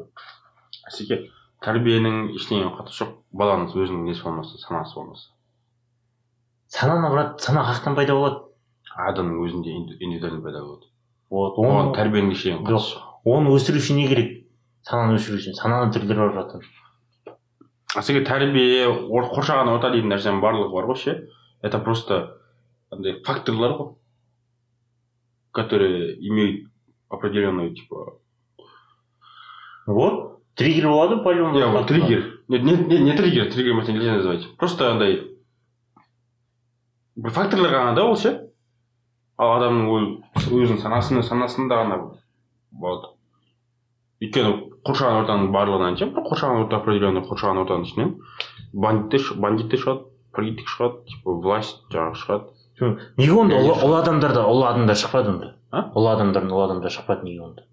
әсеке тәрбиенің ештеңеге қатысы жоқ баланың өзінің несі болмаса санасы болмаса сананы брат сана қаяқтан пайда болады. Адамның өзінде инди- индивидуально пайда болады. Вот оған оны тәрбиенің қатысы жоқ. оны өсіру үшін не керек? Сананы өсіру үшін сананың түрлері бар братан әсеке тәрбие ор- қоршаған орта дейтін нәрсенің барлығы бар ғой ше? Это просто андай факторлар ғой. Которые имеют определенную типа вот триггер болады по любому вот триггер. Не, не, не, не триггер триггер нельзя назвать просто андай бір факторлар ғана да ол ше? Ал адамның ой- өзінің санасында санасында ғана болады. Өйткені қоршаған ортаның барлығынан ше бір қоршаған орта определенный қоршаған ортаның ішінен бандиттер ш- бандиттер шығады политик шығады типа власть жаңағы шығады. Неге онда ұлы, ұлы адамдарда ұлы адамдар шықпады онда? А? ұлы адамдардан ұлы адамдар шықпады неге онда?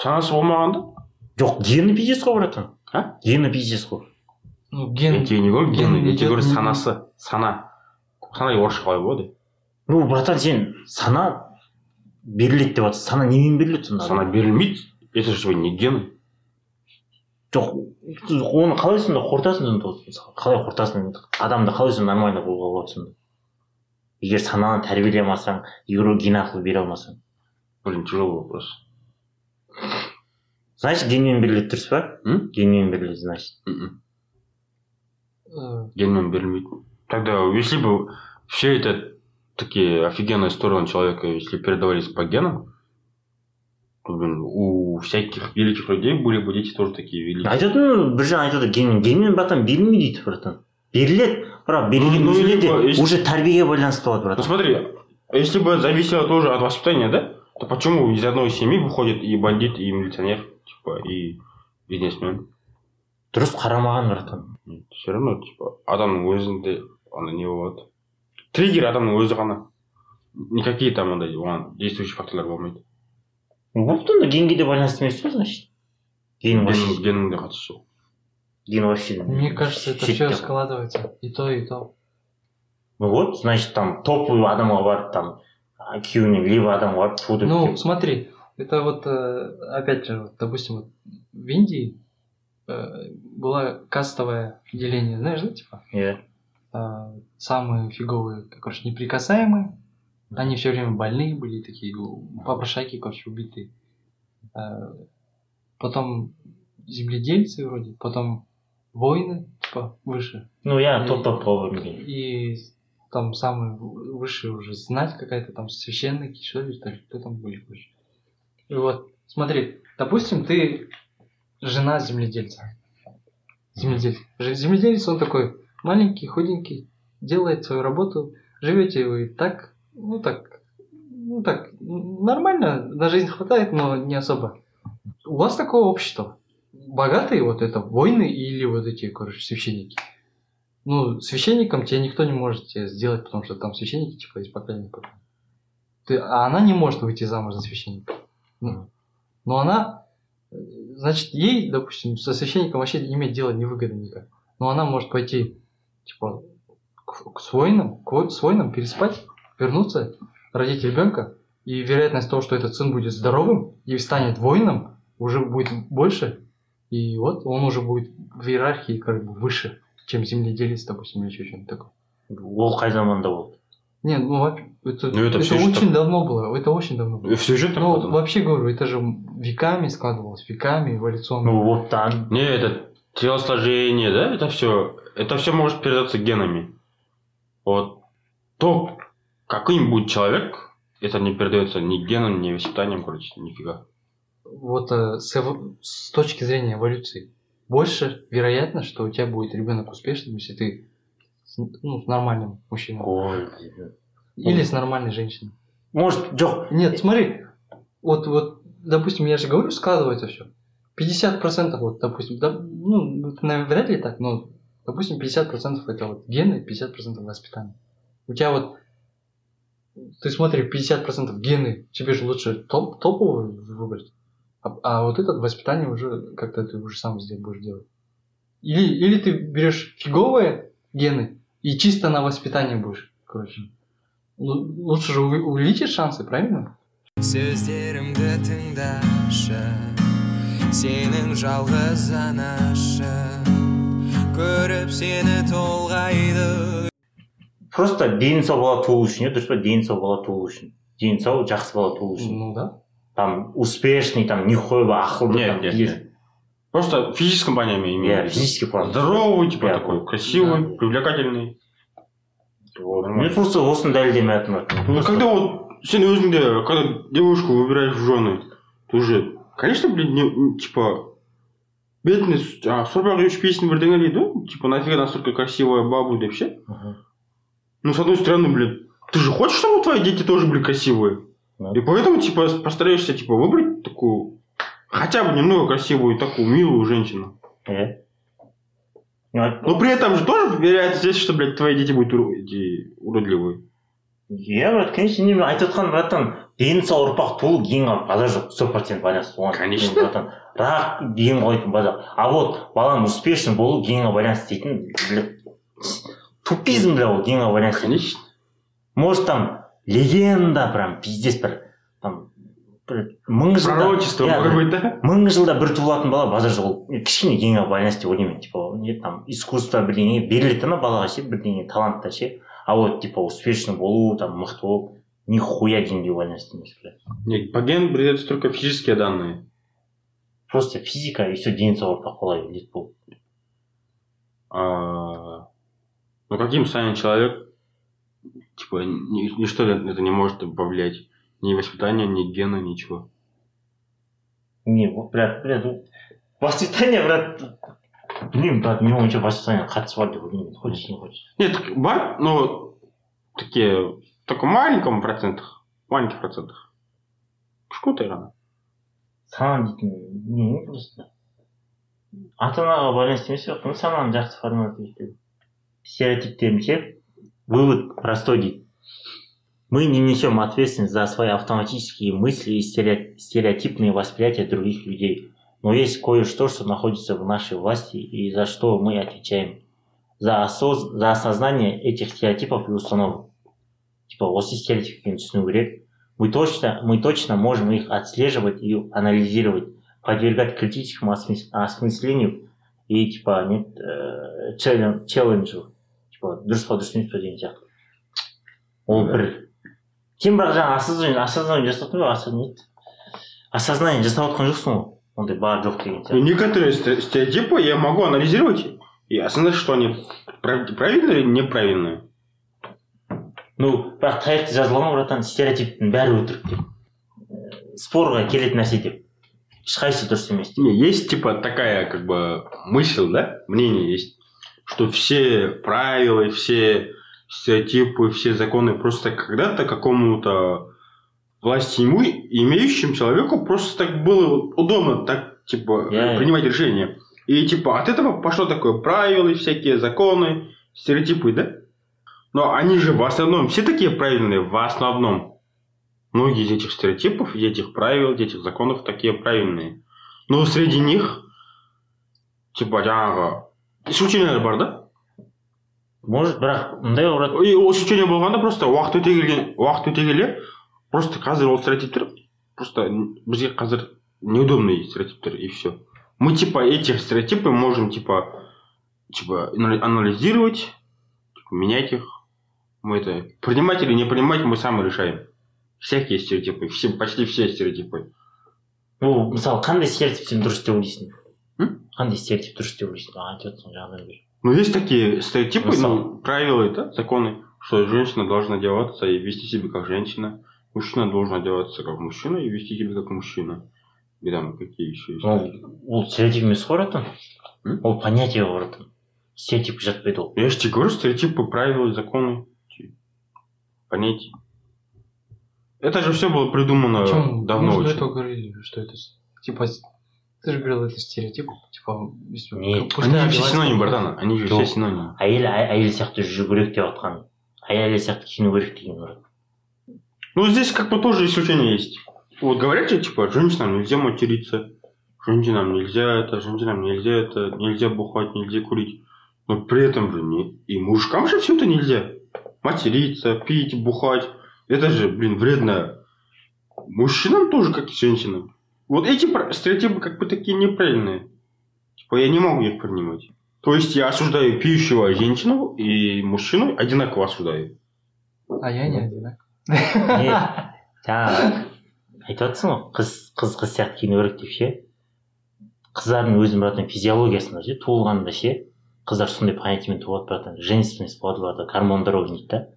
Санасы болмағанда. Жоқ гені пиздец қой братан. А? гені пиздец қой. Ну, ген... тебе не говорю ген ген я тебе идет говорю не- санасы сана. Сана орысша қалай болады ну братан сен сана беріледі деп жатрсың сана немен беріледі сонда? Сана берілмейді. Это же не гены жоқ оны қалай сонда қорытасың сонда қалай қорытасың адамды қалай сонда нормально қылуға болады сонда? Егер сананы тәрбиелей алмасаң егер ол ген арқылы бере алмасаң? Блин тяжелый вопрос. Значит генмен беріледі дұрыс па? М? генмен беріледі значит. Э, генмен берілмейді. тогда если бы все это такие офигенные стороны человека если передавались по генам то блин у всяких великих людей были бы дети тоже такие великие айтатын бір жағынан айтып отыр генмен генмен братан берілмейді дейді братан беріледі бірақ берілген Ну, өзінде де либо если- уже тәрбиеге байланысты болады ну братан смотри если бы это зависело тоже от воспитания да то почему из одной семьи выходит и бандит, и милиционер, типа, и бизнесмен? дұрыс қарамаған братан все равно типа адамның өзінде ана не болады триггер адамның өзі ғана никакие там андай оған действующий факторлар болмайды вот онда генге де байланысты емес па значит ген вообще геннің геннің де қатысы жоқ ген вообще Мне кажется, это шет все деп. складывается. И то, и то. ну вот значит там топовый адамға барып там а, күйеуінен левый адамға барып фу деп Ну, келіп. смотри, это вот, э, опять же, вот, допустим, вот в Индии э, было кастовое деление, знаешь, да, типа? иә э, самые фиговые, короче, неприкасаемые. Они все время больные были, такие попрошайки, короче, убитые. Э, Потом земледельцы вроде, потом воины, типа, выше. ну иә И- топ топқа бөлінген И там самые высшие уже знать какая-то там священники, что ли, кто там были, короче. И вот, смотри, допустим, ты жена земледельца. Земледельец. Ж- Земледелец, он такой маленький, худенький, делает свою работу. Живете вы так, ну так, ну так, нормально, на жизнь хватает, но не особо. У вас такое общество. Богатые вот это воины или вот эти, короче, священники. Ну, священником тебе никто не может сделать, потому что там священники, типа, из поколения в поколение. Ты, а она не может выйти замуж за священника. Ну, но она, э, значит, ей, допустим, со священником вообще иметь дело невыгодно никак. Но она может пойти, типа, к, к с воинам, к во- с воином переспать, вернуться, родить ребенка, и вероятность того, что этот сын будет здоровым и станет воином, уже будет больше, и вот он уже будет в иерархии как бы выше, чем земледелец, допустим, или еще что-нибудь такое. ол қай заманда болды Не, ну вообще, это, Ну, это это, очень так. давно было, это очень давно было. все же Ну, вообще говорю, это же веками складывалось, веками эволюционно. ну вот там Не, это телосложение, да, это все, это все может передаться генами. Вот то, каким будет человек, это не передается ни геном, ни воспитанием, короче, нифига. вот э, с, эво- с точки зрения эволюции, больше вероятно, что у тебя будет ребенок успешным, если ты с, ну, с нормальным мужчиной. ой Или с нормальной женщиной. может жоқ Нет, смотри, вот, вот, допустим, я же говорю, складывается все. 50% вот, допустим, да, ну, наверное, вряд ли так, но, допустим, 50% это вот гены, 50% воспитание. У тебя вот, ты смотри, 50% гены, тебе же лучше топ, топовую выбрать, а, а вот это воспитание уже как-то ты уже сам здесь будешь делать. Или, или ты берешь фиговые гены и чисто на воспитание будешь, короче. Лу- Лучше же уви- увеличить шансы, правильно? сөздерімді тыңдашы сенің жалғыз анашы көріп сені толғайды просто дені сау бала туу үшін иә дұрыс па дені сау бала туу үшін дені сау жақсы бала туу үшін Ну да. там успешный там нихуевый ақылды Нет, там, нет, пиз- нет. Просто в физическом понятии имею. иә в виду. физический план Здоровый, типа Я такой, понял. красивый, привлекательный. Вот. мен просто осыны дәлелдемей жатырмын Ну, когда вот сен өзіңде, когда девушку выбираешь в жены, ты уже, конечно, блин, не, не- типа, бетіне жаңағы сорпақ ішпейсің бірдеңе дейді ғой типа нафига настолько красивая баба деп ше Мгм. ну с одной стороны блин ты же хочешь чтобы твои дети тоже были красивые Да. и поэтому типа постараешься типа выбрать такую хотя бы немного красивую такую милую женщину иә Ну, но при этом же тоже вероятность есть что блядь твои дети будут ур- эти уродливые иә брат конечно не мен айтып отқаным братан дені сау ұрпақ туу генға базар жоқ сто процент байланысты оған Конечно. братан Рак ген қоятын базар. А вот баланың успешный болу генға байланысты дейтін тупизм бля ол генға байланысты. Конечно. Может там легенда прям пиздец бір там бір мың жылда пророчество иә, может да? мың жылда бір туылатын бала базар жоқ ол кішкене генға байланысты деп ойлаймын типа не там искусство бірдеңе беріледі ана балаға ше бірдеңе таланттар ше? А вот типа успешный болу там мықты болу нихуя генге байланысты емес бля Нет, по ген придется только физические данные. просто физика и все дені сау ұрпақ бола береді бұл А, ну каким станет человек, типа, ни- ничто это не может повлиять. Ни воспитание, ни гены, ничего. не вот брат брат ну, воспитание брат білмеймін брат менің ойымша воспитание қатысы бар деп ойлаймын хочешь не хочешь Нет, так бар, но такие, только в маленьком процентах, маленьких процентах. кішкентай ғана сана дейтін не просто ата анаға байланысты емес сияқты ну сананы жақсы формировать стереотиптерін ше вывод простой дейді мы не несем ответственность за свои автоматические мысли и стерео- стереотипные восприятия других людей но есть кое-что что находится в нашей власти и за что мы отвечаем за, осоз... за осознание этих стереотипов и установок типа осы стереотиптерін түсіну керек мы точно, мы точно можем их отслеживать и анализировать, подвергать критическому осмыс- осмыслению и типа нет, э, челлен- челленджу. Типа дұрыс па дұрыс емес па деген сияқты. Ол бір. Сен бірақ жаңа осознание, осознание жасап ғой, аса- не еді? осознание жасап жатқан жоқсың ғой. Ондай бар жоқ деген Ну, сияқты. некоторые сте- стереотипы я могу анализировать и осознать, что они прав- правильные или неправильные. Ну, бірақ тарихта жазылған ғой братан стереотиптің бәрі өтірік деп. Э, Спорға келетін нәрсе деп. Ешқайсысы дұрыс емес деп. Не, есть типа такая как бы мысль, да, мнение есть, что все правила, все стереотипы, все законы просто когда-то какому-то власти ему, имеющим человеку просто так было удобно так типа Я- принимать решения. И типа от этого пошло такое правила, всякие законы, стереотипы, да? Но они же в основном все такие правильные, в основном. Многие из этих стереотипов, из этих правил, из этих законов такие правильные. Но среди них, типа, жаңағы исключениялар бар да Может, бірақ мындай ғой брат, и ол исключение болғанда просто уақыт өте келген уақыт өте келе просто қазір ол стереотиптер просто бізге қазір неудобные стереотиптер и все мы типа эти стереотипы можем типа типа анали- анализировать типа, менять их мы это принимать или не принимать мы сами решаем. Всякие стереотипы все почти все стереотипы. Ол мысалы қандай стереотип сен дұрыс деп ойлайсың? Қандай стереотип дұрыс деп ойлайсың? Айтып жатсың жағынан бері Ну, есть такие стереотипы, Мысалы? ну, правила, да, законы, что женщина должна одеваться и вести себя как женщина, мужчина должен одеваться как мужчина и вести себя как мужчина. И там какие еще есть. ол ол стереотип емес қой братан ол понятие ғой братан стереотип жатпайды ол? Я же тебе говорю, стереотипы, правила, законы, понятия. Это же все было придумано Причем давно мы же до очень. говорили, что это типа ты же говорил, это стереотип, типа Нет. пускай Они все синонимы, братан, они же все синонимы. әйел әйел сияқты жүру керек деп жатқан әйел сияқты киіну керек деген брат Ну, здесь как бы тоже исключение есть. Вот говорят же, типа, женщинам нельзя материться, женщинам нельзя это, женщинам нельзя это, нельзя бухать, нельзя курить. Но при этом же не... И мужикам же все это нельзя Материться, пить, бухать. Это же, блин, вредно. Мужчинам тоже, как и женщинам. Вот эти про- стереотипы как бы такие неправильные. Типа, я не могу их принимать. То есть я осуждаю пьющего женщину и мужчину одинаково осуждаю. А я не одинак. не жаңағы [LAUGHS] айтып жатрсың ғой қыз қыз қыз сияқты киіну керек деп ше қыздардың өзінің братан физиологиясында ше туылғанда ше қыздар сондай понятиемен туылады братан женственность болады оларда гормондар ойнайды да.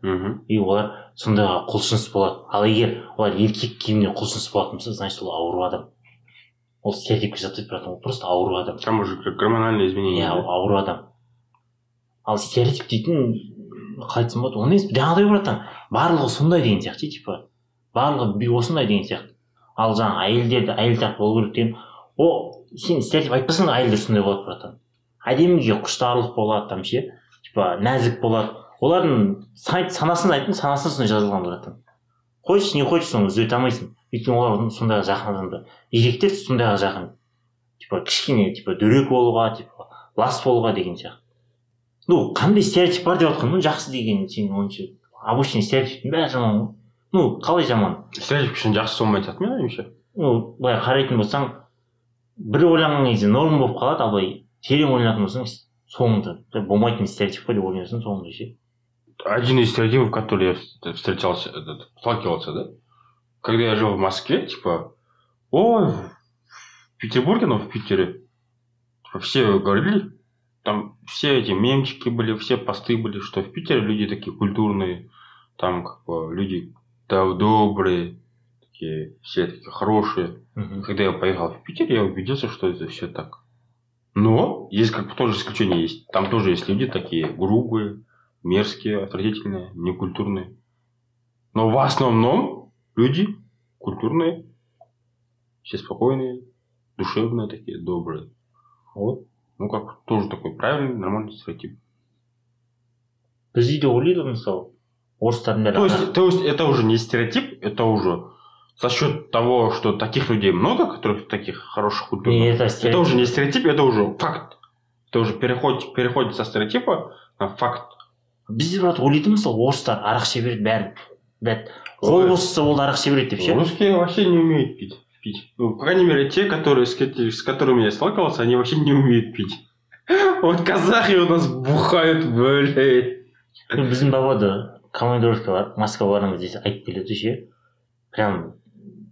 И олар сондайға құлшыныс болады. Ал егер олар еркек киіміне құлшыныс болатын болса значит ол ауру адам. Ол стереотипке жатпайды братан ол просто ауру адам. Там уже как гормональные изменения. иә ауру адам. Ал стереотип дейтін қалай айтсам болады. Оны емес жаңағыдай братан барлығы сондай деген сияқты типа барлығы осындай деген сияқты. Ал жаңағы әйелдерді әйел сияқты болу керек деген. О сен стереотип айтпасаң да әйелдер сондай болады братан. Әдеміге құштарлық болады там ше. Типа нәзік болады. Олардың сан- санасын айттың санасы сондай жазылған братан хочешь не хочешь соны түзете алмайсың. Өйткені олар сондайға жақын адамдар. Еркектер сондайға жақын. Типа кішкене типа дөрекі болуға типа лас болуға деген сияқты. Ну қандай стереотип бар деп жатқан ну жақсы деген сенің ойыңша. Обычный стереотиптің бәрі жаман ғой. Ну қалай жаман? Стереотип үшін жақсы болмай жатады ма меніңше ну былай қарайтын болсаң бір ойланған кезде норма болып қалады ал былай терең ойланатын болсаң соңында болмайтын стереотип қой деп ойлайсың соңында ше один из стереотипов, который я вст- встречался, этот, сталкивался, да? Когда я жил в Москве, типа, ой, в Петербурге, ну, в Питере, типа, все говорили, там все эти мемчики были, все посты были, что в Питере люди такие культурные, там, как бы, люди да, добрые, такие, все такие хорошие. Когда я поехал в Питер, я убедился, что это все так. Но есть как бы тоже исключения есть. Там тоже есть люди такие грубые, мерзкие, отвратительные, некультурные. Но в основном люди культурные, все спокойные, душевные такие, добрые. Вот. Ну, как тоже такой правильный, нормальный стереотип. бізде де ойлайды мысалы То есть, то есть это уже не стереотип, это уже за счет того, что таких людей много, которых таких хороших не культурных, это это стереотип. уже не стереотип, это уже факт. Это уже переходит, переходит со стереотипа на факт. бізде брат ойлайды мысалы орыстар арақ іше береді бәрі блядь қол Ой. босатса болды арақ іше береді деп ше Русские вообще не умеют пить. пить. Ну, по крайней мере, те, которые, с, ки- с которыми я сталкивался, они вообще не умеют пить. [LAUGHS] Вот казахи у нас бухают, блядь. біздің баба да командировка барып москваға барамыз десе айтып келеді ше прям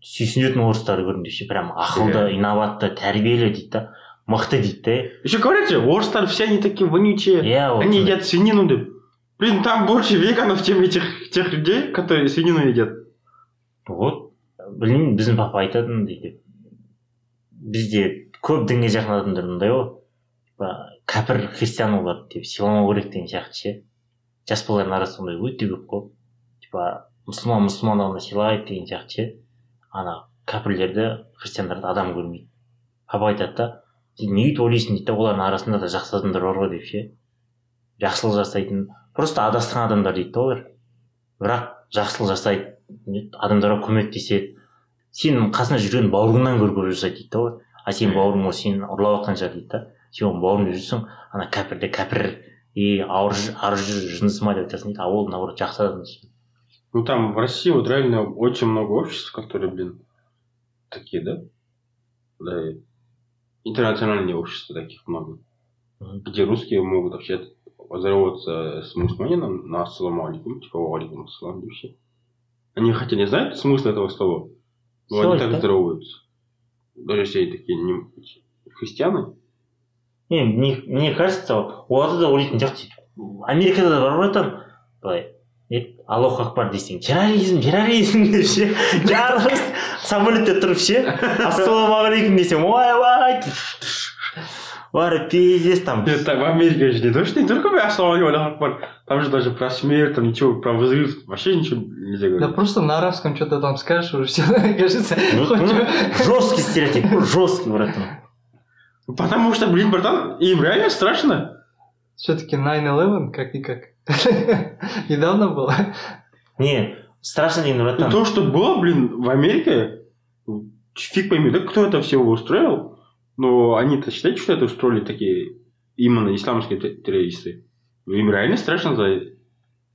сүйсінетін орыстарды көрдім деп ше прям ақылды инабатты тәрбиелі дейді да мықты дейді да Еще говорят же, орстар все они такие вонючие. иә Они едят свинину, да. Блин, там больше веганов, чем этих тех людей, которые свинину едят. вот білмеймін біздің папа айтатын дейді. Бізде көп дінге жақын адамдар мындай ғой. Типа кәпір христиан олар деп сыйламау керек деген сияқты ше. Жас балалардың арасында ондай өте көп қой. Типа мұсылман мұсылман ғана сыйлайды деген сияқты ше. Ана кәпірлерді христиандарды адам көрмейді. Папа айтады да сен не өйтіп ойлайсың? дейді да олардың арасында да жақсы адамдар бар ғой деп ше. Жақсылық жасайтын просто адасқан адамдар дейді да олар. Бірақ жақсылық жасайды адамдарға көмектеседі. Сенің қасында жүрген бауырыңнан гөрі көп жасайды дейді да олар. А сенің бауырың ол сені ұрлап жатқан шығар дейді да сен оның бауырында жүрсің ана кәпірде кәпір ж- ары жүр жындысы ма деп айтасың дейді. А ол наоборот жақсы адам дейді. Ну, там в России вот реально очень много обществ, которые, блин, такие, да? Да, и интернациональные общества таких много. Мгм. Где русские могут вообще поздороваться с мусульманином на ассаламу алейкум, типа алейкум ассалам вообще. Они хотя не знают смысла этого слова, но они Соль, так да? здороваются. Даже если они такие не христианы, не мне, мне кажется оларда да ойлайтын жоқ дейді америкада да бар братан былай аллаху акбар десең терроризм терроризм деп ше жарылыс самолетте тұрып ше ассалаумағалейкум десең ойбай бәрі пиздец там Это в Америке же не то, что не только про ассаламу алейкум акбар, там же даже про смерть, там ничего, про взрыв, вообще ничего нельзя Да говорить. просто на арабском что-то там скажешь, уже все [LAUGHS] кажется. Ну, хоть ну, жесткий стереотип жесткий братан Потому что, блин, братан, им реально страшно. Все-таки 9-11, как-никак. [LAUGHS] Недавно было. не страшно деген И братан то, что было, блин, в Америке, фиг пойми, да кто это все устроил, но они-то считают, что это устроили такие именно исламские те- террористы. Им реально страшно за это.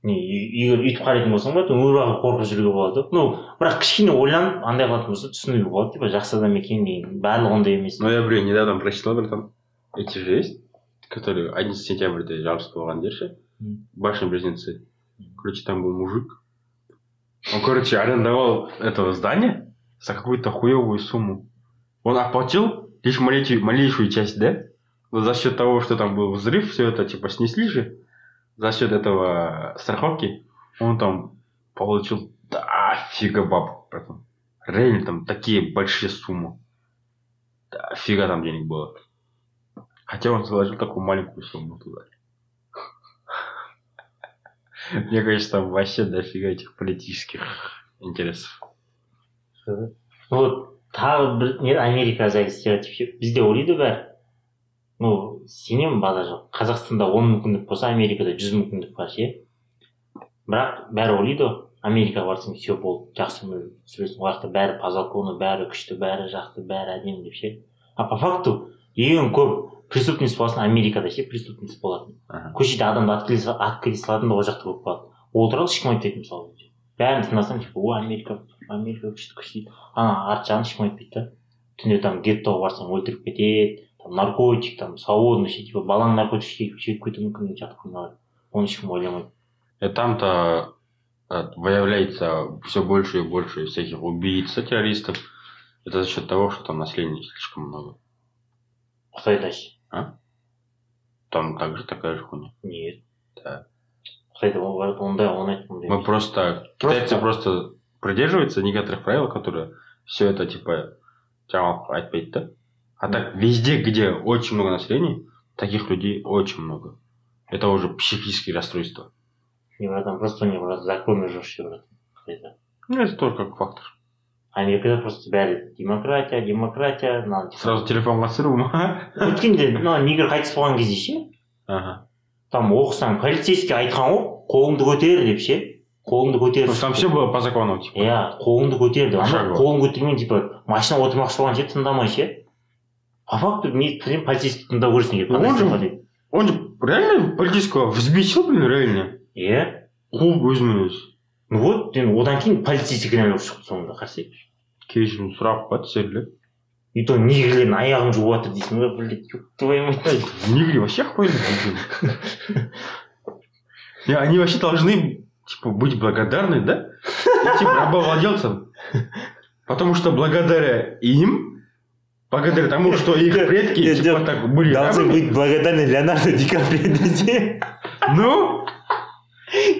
не үй- егер өйтіп қарайтын болсаң брат өмір бақи қорқып жүруге болады ну бірақ кішкене ойланып андай қылатын болса түсінуге болады типа жақсы адам екенін деген барлығы ондай емес Но я, блин, недавно прочитал, братан, эти же есть, которые 11 сентября жарыс болған дерші М. башня близнецы. Короче там был мужик. Он короче арендовал это здание за какую-то хуевую сумму. Он оплатил лишь малейшую, малейшую часть да? Но за счет того что там был взрыв все это типа снесли же за счет этого страховки он там получил дофига бабок братан. Реально там такие большие суммы. Дофига там денег было. Хотя он заложил такую маленькую сумму туда. [LAUGHS] Мне кажется, там вообще дофига этих политических интересов. вот тағы бір не америка жайлы стереотип бізде ойлайды бәрі ну сенемін бала жоқ. Қазақстанда он мүмкіндік болса америкада жүз мүмкіндік бар ше. Бірақ бәрі ойлайды ғой америкаға барсаң все болды жақсы өмір сүресің ол бәрі по закону бәрі күшті бәрі жақсы бәрі әдемі деп ше. А по факту ең көп преступность болатын америкада ше преступность болатын Ага. көшеде адамды атып келе салатын да ол жақта көп болады ол туралы ешкім айтпайды мысалы бәрін тыңдасаң типа о америка америка күшті күшті дейді ана арт жағын ешкім айтпайды да түнде там геттоға барсаң өлтіріп кетеді там наркотик там свободно ше типа балаң наркотик шегіп шегіп кетуі мүмкін деген сияқты күнәлар оны ешкім ойламайды И там-то э, выявляется все больше и больше всяких убийц, и террористов. Это за счет того, что там населения слишком много. қытайда ше Там также такая же хуйня. нет. Ол бар ондай оны Мы емес. просто... Китайцы просто придерживаются некоторых правил, которые все это типа жаңалық айтпайды да? А так везде где очень много населения таких людей очень много. Это уже психические расстройства. Не братан просто не брат законы жестче брат ну это тоже как фактор америкада просто бәрі демократия демократия мынау Сразу телефонға түсіру ма? өткенде мына негр қайтыс болған кезде ше Ага. там оқысаң полицейский айтқан ғой қолыңды көтер деп ше қолыңды көтер там все было по закону, типа. иә қолыңды көтер деп ана қолын көтермей типа машина отырмақшы болған ше тыңдамай ше по факту мен білемін полицейский тыңдау керексің деп же-. Он же реально полицейского взбесил, блин, реально. иә Қуып өзімен өзі. ну вот енді одан кейін полицейский кінәлі болып шықты соңында қарсы кешірім сұрап па тізерлеп и то негрлердің аяғын жуып жатыр дейсің ба блядь ёб твою мать В Нигере вообще охуенно блин. Не, Они вообще должны типа быть благодарны, да? Этим рабовладельцам. Потому что благодаря им, благодаря тому, что их предки Нет, типа нет, так были рабами, быть благодарны Леонардо Ди Каприо десе ну,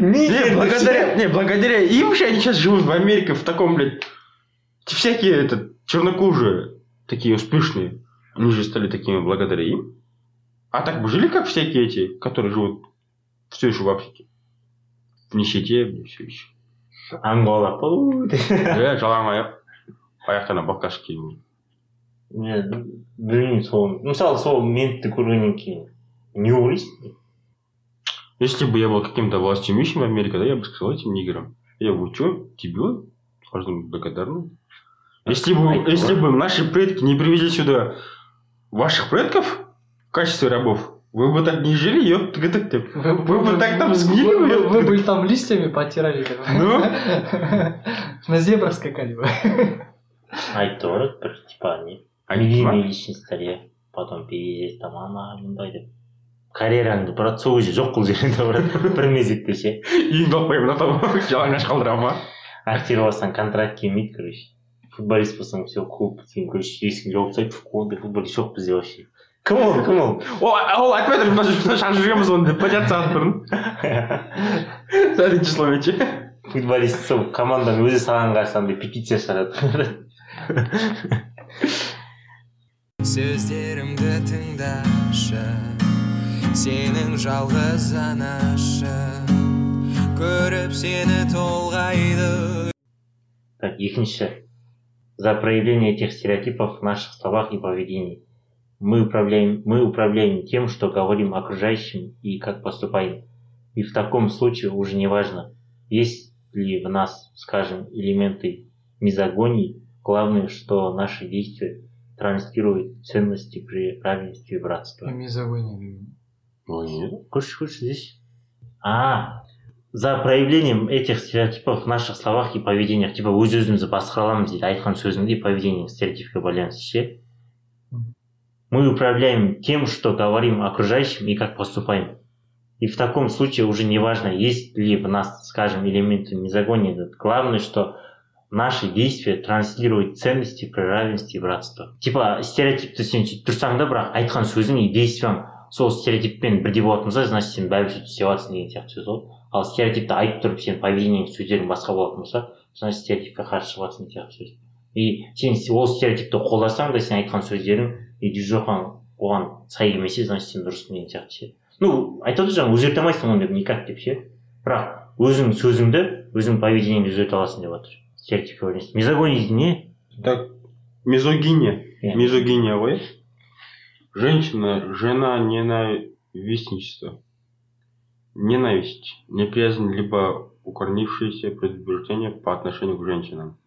не, благодаря, не, благодаря им же они сейчас живут в Америке в таком, блядь, эти всякие это, чернокожие, такие успешные, они же стали такими благодаря им. А так бы жили, как всякие эти, которые живут все еще в Африке. В нищете, блин, все еще. ангола пу Да, жалаң аяқ. Аяқтан бақаш киім. мен білмеймін сол мысалы сол ментті көргеннен кейін не ойлайсың если бы я был каким-то властимущим в Америке, да, я бы сказал этим нигерам. Я бы, что, тебе должны быть благодарны. Если бы, если бы наши предки не привезли сюда ваших предков в качестве рабов, вы бы так не жили, ёп, так ты. Вы бы так там сгнили, Вы, вы- вы бы там листьями потирали. Ну? На зебрах скакали бы. айтты ғой бір типа не Айтты ма? медийный личностьтер иә потом переезд там ана мындай деп карьераңды брат сол кезде жоқ қылып жібереді брат [LAUGHS] бір мезетте ше. Үйіңді алып қойып жатамын жалаңаш қалдырамын ма актер болсаң контракт келмейді короче. Футболист болсаң все клуб сен короче есігін жауып тастайды ондай футболист жоқ бізде вообще. Кім ол кім ол? [LAUGHS] Ол ол айтып жатыр мына жерде шашып жүреміз оны деп сағат бұрын. [LAUGHS] Числом ше футболист сол команданың өзі саған қарсы андай петиция шығарады. Сөздерімді тыңдашы. сенің жалғыз анашы көріп сені толғайды Так, екінші. За проявление этих стереотипов в наших словах и поведении. Мы управляем, мы управляем тем, что говорим окружающим и как поступаем. И в таком случае уже не важно, есть ли в нас, скажем, элементы мизогонии. Главное, что наши действия транслируют ценности при равенстве и братстве. Мизогония. ой нет Кушай, кушай здесь. А, за проявлением этих стереотипов в наших словах и поведениях типа өз өзімізді басқара аламыз дейді айтқан сөзіңді и поведениең стереотипке байланысты ше Мгм. мы управляем тем что говорим окружающим и как поступаем и в таком случае уже не важно есть ли в нас скажем элементы мизогонии главное что наши действия транслируют ценности при равенстве и братство типа стереотипті сен сөйтіп тұрсаң да бірақ айтқан сөзің и действияң сол стереотиппен бірдей болатын болса значит сен бәрібір сөйтіп істеп жатрсың деген сияқты сөз ғой. Ал стереотипті айтып тұрып сен поведениең сөздерің басқа болатын болса значит стереотипке қарсы шығып жатрсың деген сияқты сөз. И сен ол стереотипті қолдасаң да сен айтқан сөздерің и движухаң оған сай келмесе значит сен дұрыссың деген сияқты ше. Ну айтып отыр жаңа өзгерте алмайсың оны деп никак деп ше. Бірақ өзің сөзіңді өзің поведениеңді өзгерте аласың деп жатыр стереотипке байланысты. Мизогония не? Так мизогиния Иә. мизогиния ғой. Женщина жена ненавистничество ненависть неприязнь либо укорнившееся предубеждение по отношению к женщинам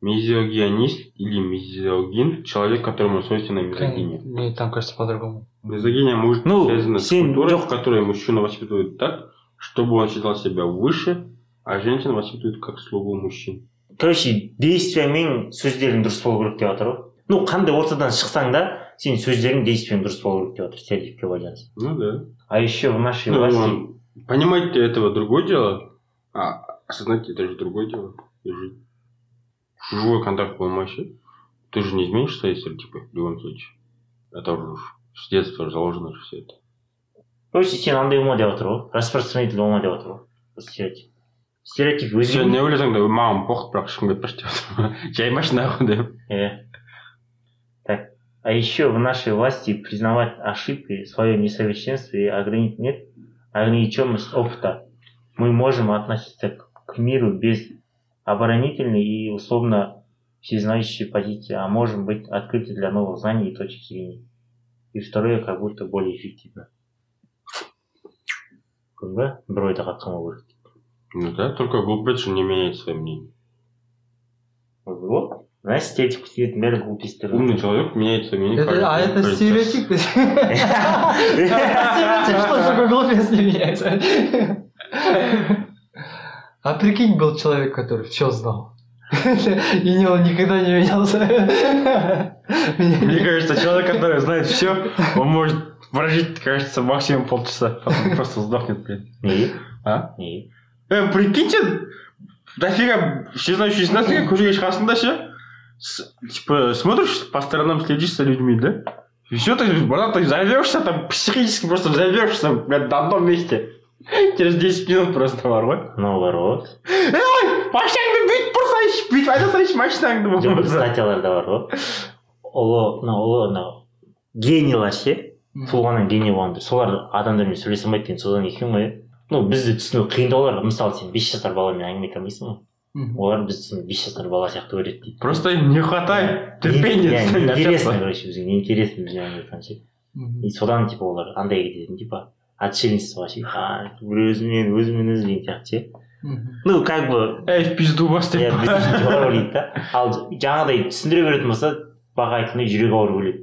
мизогианист или мизогин человек которому свойственна мизогиния Мне там кажется по-другому. Мизогиния может Ну, связана с культурой, в которой мужчину воспитывают так, чтобы он считал себя выше, а женщин воспитывают как слугу мужчин. короче действиямен сөздерің дұрыс болу керек деп жатыр ғой ну қандай ортадан шықсаң да сенің сөздерің действияң дұрыс болу керек деп жатыр стереотипке байланысты Ну да. а еще в нашей Ну, власти он- понимать этого другое дело, а осознать это же другое дело. И жить. Живой контакт болмайши. Ты же не изменишь свои стереотипы в любом случае. Это уже с детства заложено же все это. короче сен андай болма деп жатыр ғой распространитель болма деп жатыр ғой стереотип стереотип Сен өзгермейді не ойласаң да маған поқыт бірақ ешкімге [LAUGHS] айтпашы деп жатыр. жаймашы нахуй деп Э. а еще в нашей власти признавать ошибки, свое несовершенство и ограни- нет, ограниченность опыта. Мы можем относиться к- к миру без оборонительной и условно всезнающей позиции, а можем быть открыты для новых знаний и точек зрения. И второе, как будто более эффективно. Көрдің ба бір ойда қатқан болу керек Ну да, только глупец не меняет свое мнение. вот значит стереотип стереотип бәрі глупостер Умный человек меняет свое мнение. каждый Это, а это стереотип. [LAUGHS] Стереотип, что такое глупец не меняется. А прикинь, был человек, который все знал. И не, он никогда не менялся. Мне кажется, человек, который знает все, он может прожить, кажется, максимум полчаса, потом просто сдохнет, блин. неге А? неге Э, прикиньте, дофига всезнающий из нас көшеге шығасың да ше с- типа смотришь по сторонам следишь за людьми да? И все ты братан ты взорвешься там психически просто взорвешься блядь, на одном месте. Через 10 минут просто бар ғой наоборот ей машинаңды бүйтіп бұрсайшы бүйтіп айта салайыншы машинаңды жоқ болмаса статьялар да бар ғой ұлы мына ұлы анау генийлар ше туғаннан гений болғандар солар адамдармен сөйлесе алмайды деген содан екен ғой ну бізді түсіну қиындау оларға мысалы сен бес жасар баламен әңгіме айта алмайсың ғой. Олар бізді бес жасар бала сияқты көреді дейді. Просто им не хватает терпения интересно короче бізге неинтересно бізбен әңгіме айтқан ше и содан типа олар андай кететін типа отшельничествоға ше а бір өзімен өзімен өзі деген сияқты ше. Ну как бы эй в пизду бас иә деп біз теория ойлайды да. Ал жаңағыдай түсіндіре беретін болса баға айтқандай жүрегі ауыр өледі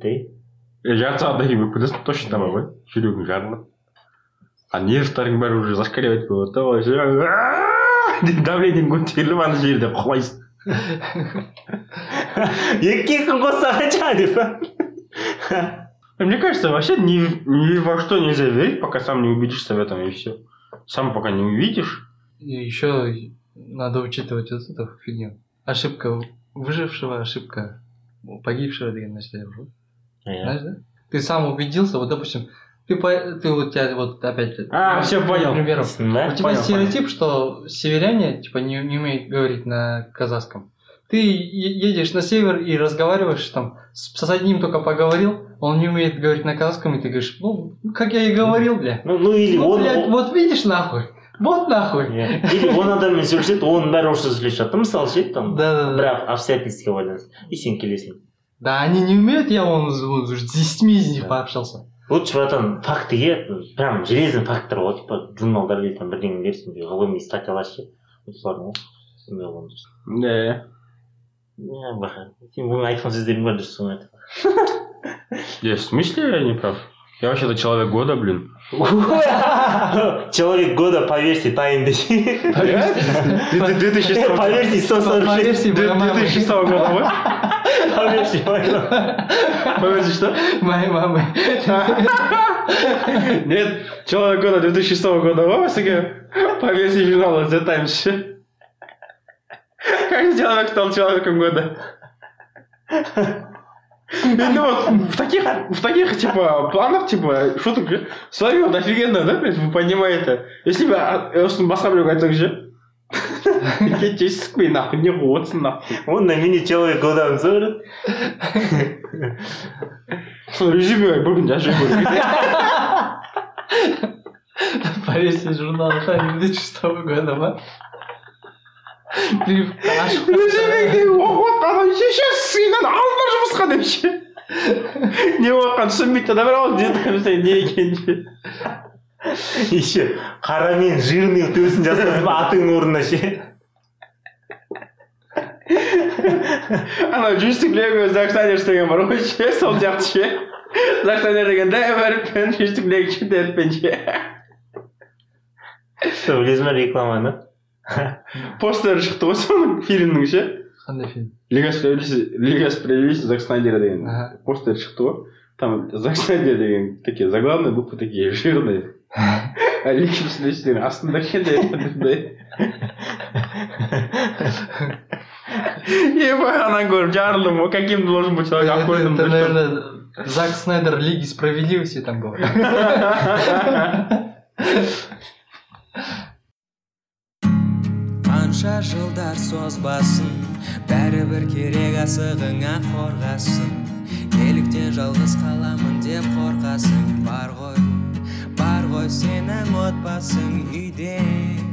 да жарты сағаттан кейін өкінесің точно тамақ қой. Жүрегің жарылады а нервтарың бәрі уже зашкаливать болады да вообще. давлениең көтеріліп ана жерде құлайсың екі күн қосса қанша деп па [LAUGHS] [LAUGHS] мне кажется вообще ни, ни во что нельзя верить пока сам не убедишься в этом и все сам пока не увидишь И еще надо учитывать вот эту фигню. Ошибка выжившего, ошибка погибшего деген нәрселер бар ғой. иә Знаешь, да? Ты сам убедился, вот, допустим, ты, по- ты вот тебя вот опять... А, всё, понял. Примеров. Түсіндің ба У тебя Понял, стереотип, что северяне типа не, не умеют говорить на казахском. Ты е- едешь на север и разговариваешь там с, с одним только поговорил, он не умеет говорить на казахском, и ты говоришь, ну, как я и говорил, бля. ну ну или Ну, он блядь, вот видишь нахуй, вот нахуй. иә или он адаммен сөйлеседі оның бәрі орысша сөйлесіп жатыр мысалы ше там Да, да, да. бірақ обстоятельствоға байланысты и сен келесің Да, они не умеют, я вон уже уже с десятьми из них Да. пообщался. лучше братан фактіге прям железный факттар ғой типа журналдар или там бірдеңелер сондай ғылыми статьялар ше вот солардың ғой сондай болған дұрыс да иә баха сен бүгін айтқан сөздерің бәрі дұрыс соны айт я в смысле я не прав я вообще-то человек года блин [LAUGHS] человек года по версии тайм десе По версии [LAUGHS] по версии сто По сорок шесть версии моей мамы. 2006 года ғой по версии моего. по версии что Моей мамы. Нет, человек года 2006 года ғой бәсеке по версии журнала The Times как человек стал человеком года Ну вот в таких, в таких, типа, планах, типа, шуток свою вот офигенно, да, вы понимаете? Если бы басқа біреуге айтсаң ше Генетический нахуй, не вот нахуй. Он на мини-человек годам зорит. Резюме, бүгін жазып көрген. Парис журнал Тайм 2006 года, ма? Резюмеңде оқыватқаным ше ше сыйынан алып бар жұмысқа деп ше. Не оқығанын түсінбейді адам ол дээд хэмсэй нэг юм. еще қарамен жирный төсін жазғызып атыңның орнына ше ана жүстік закстанер деген бар ғой ше? Сол сияқты ше? Закстанер деген д әріппен жүстік лего ше әріппен ше? Что білесің ба рекламаны постері шықты ғой соның фильмнің ше? Қандай фильм? лига справедливости лига справедливости зак снайдера деген постер шықты ғой. Там зак снайдер деген такие заглавные буквы такие жирные. А астында кішкентай [LAUGHS] ананы көріп жарылдым ғой каким должен быть человек? Это, охуенным это, наверное, Зак Снайдер Лиги Справедливости там был. қанша жылдар созбасын бәрібір керек асығыңа қорғасын. Неліктен жалғыз қаламын деп қорқасың. Бар ғой бар ғой сенің отбасың үйде.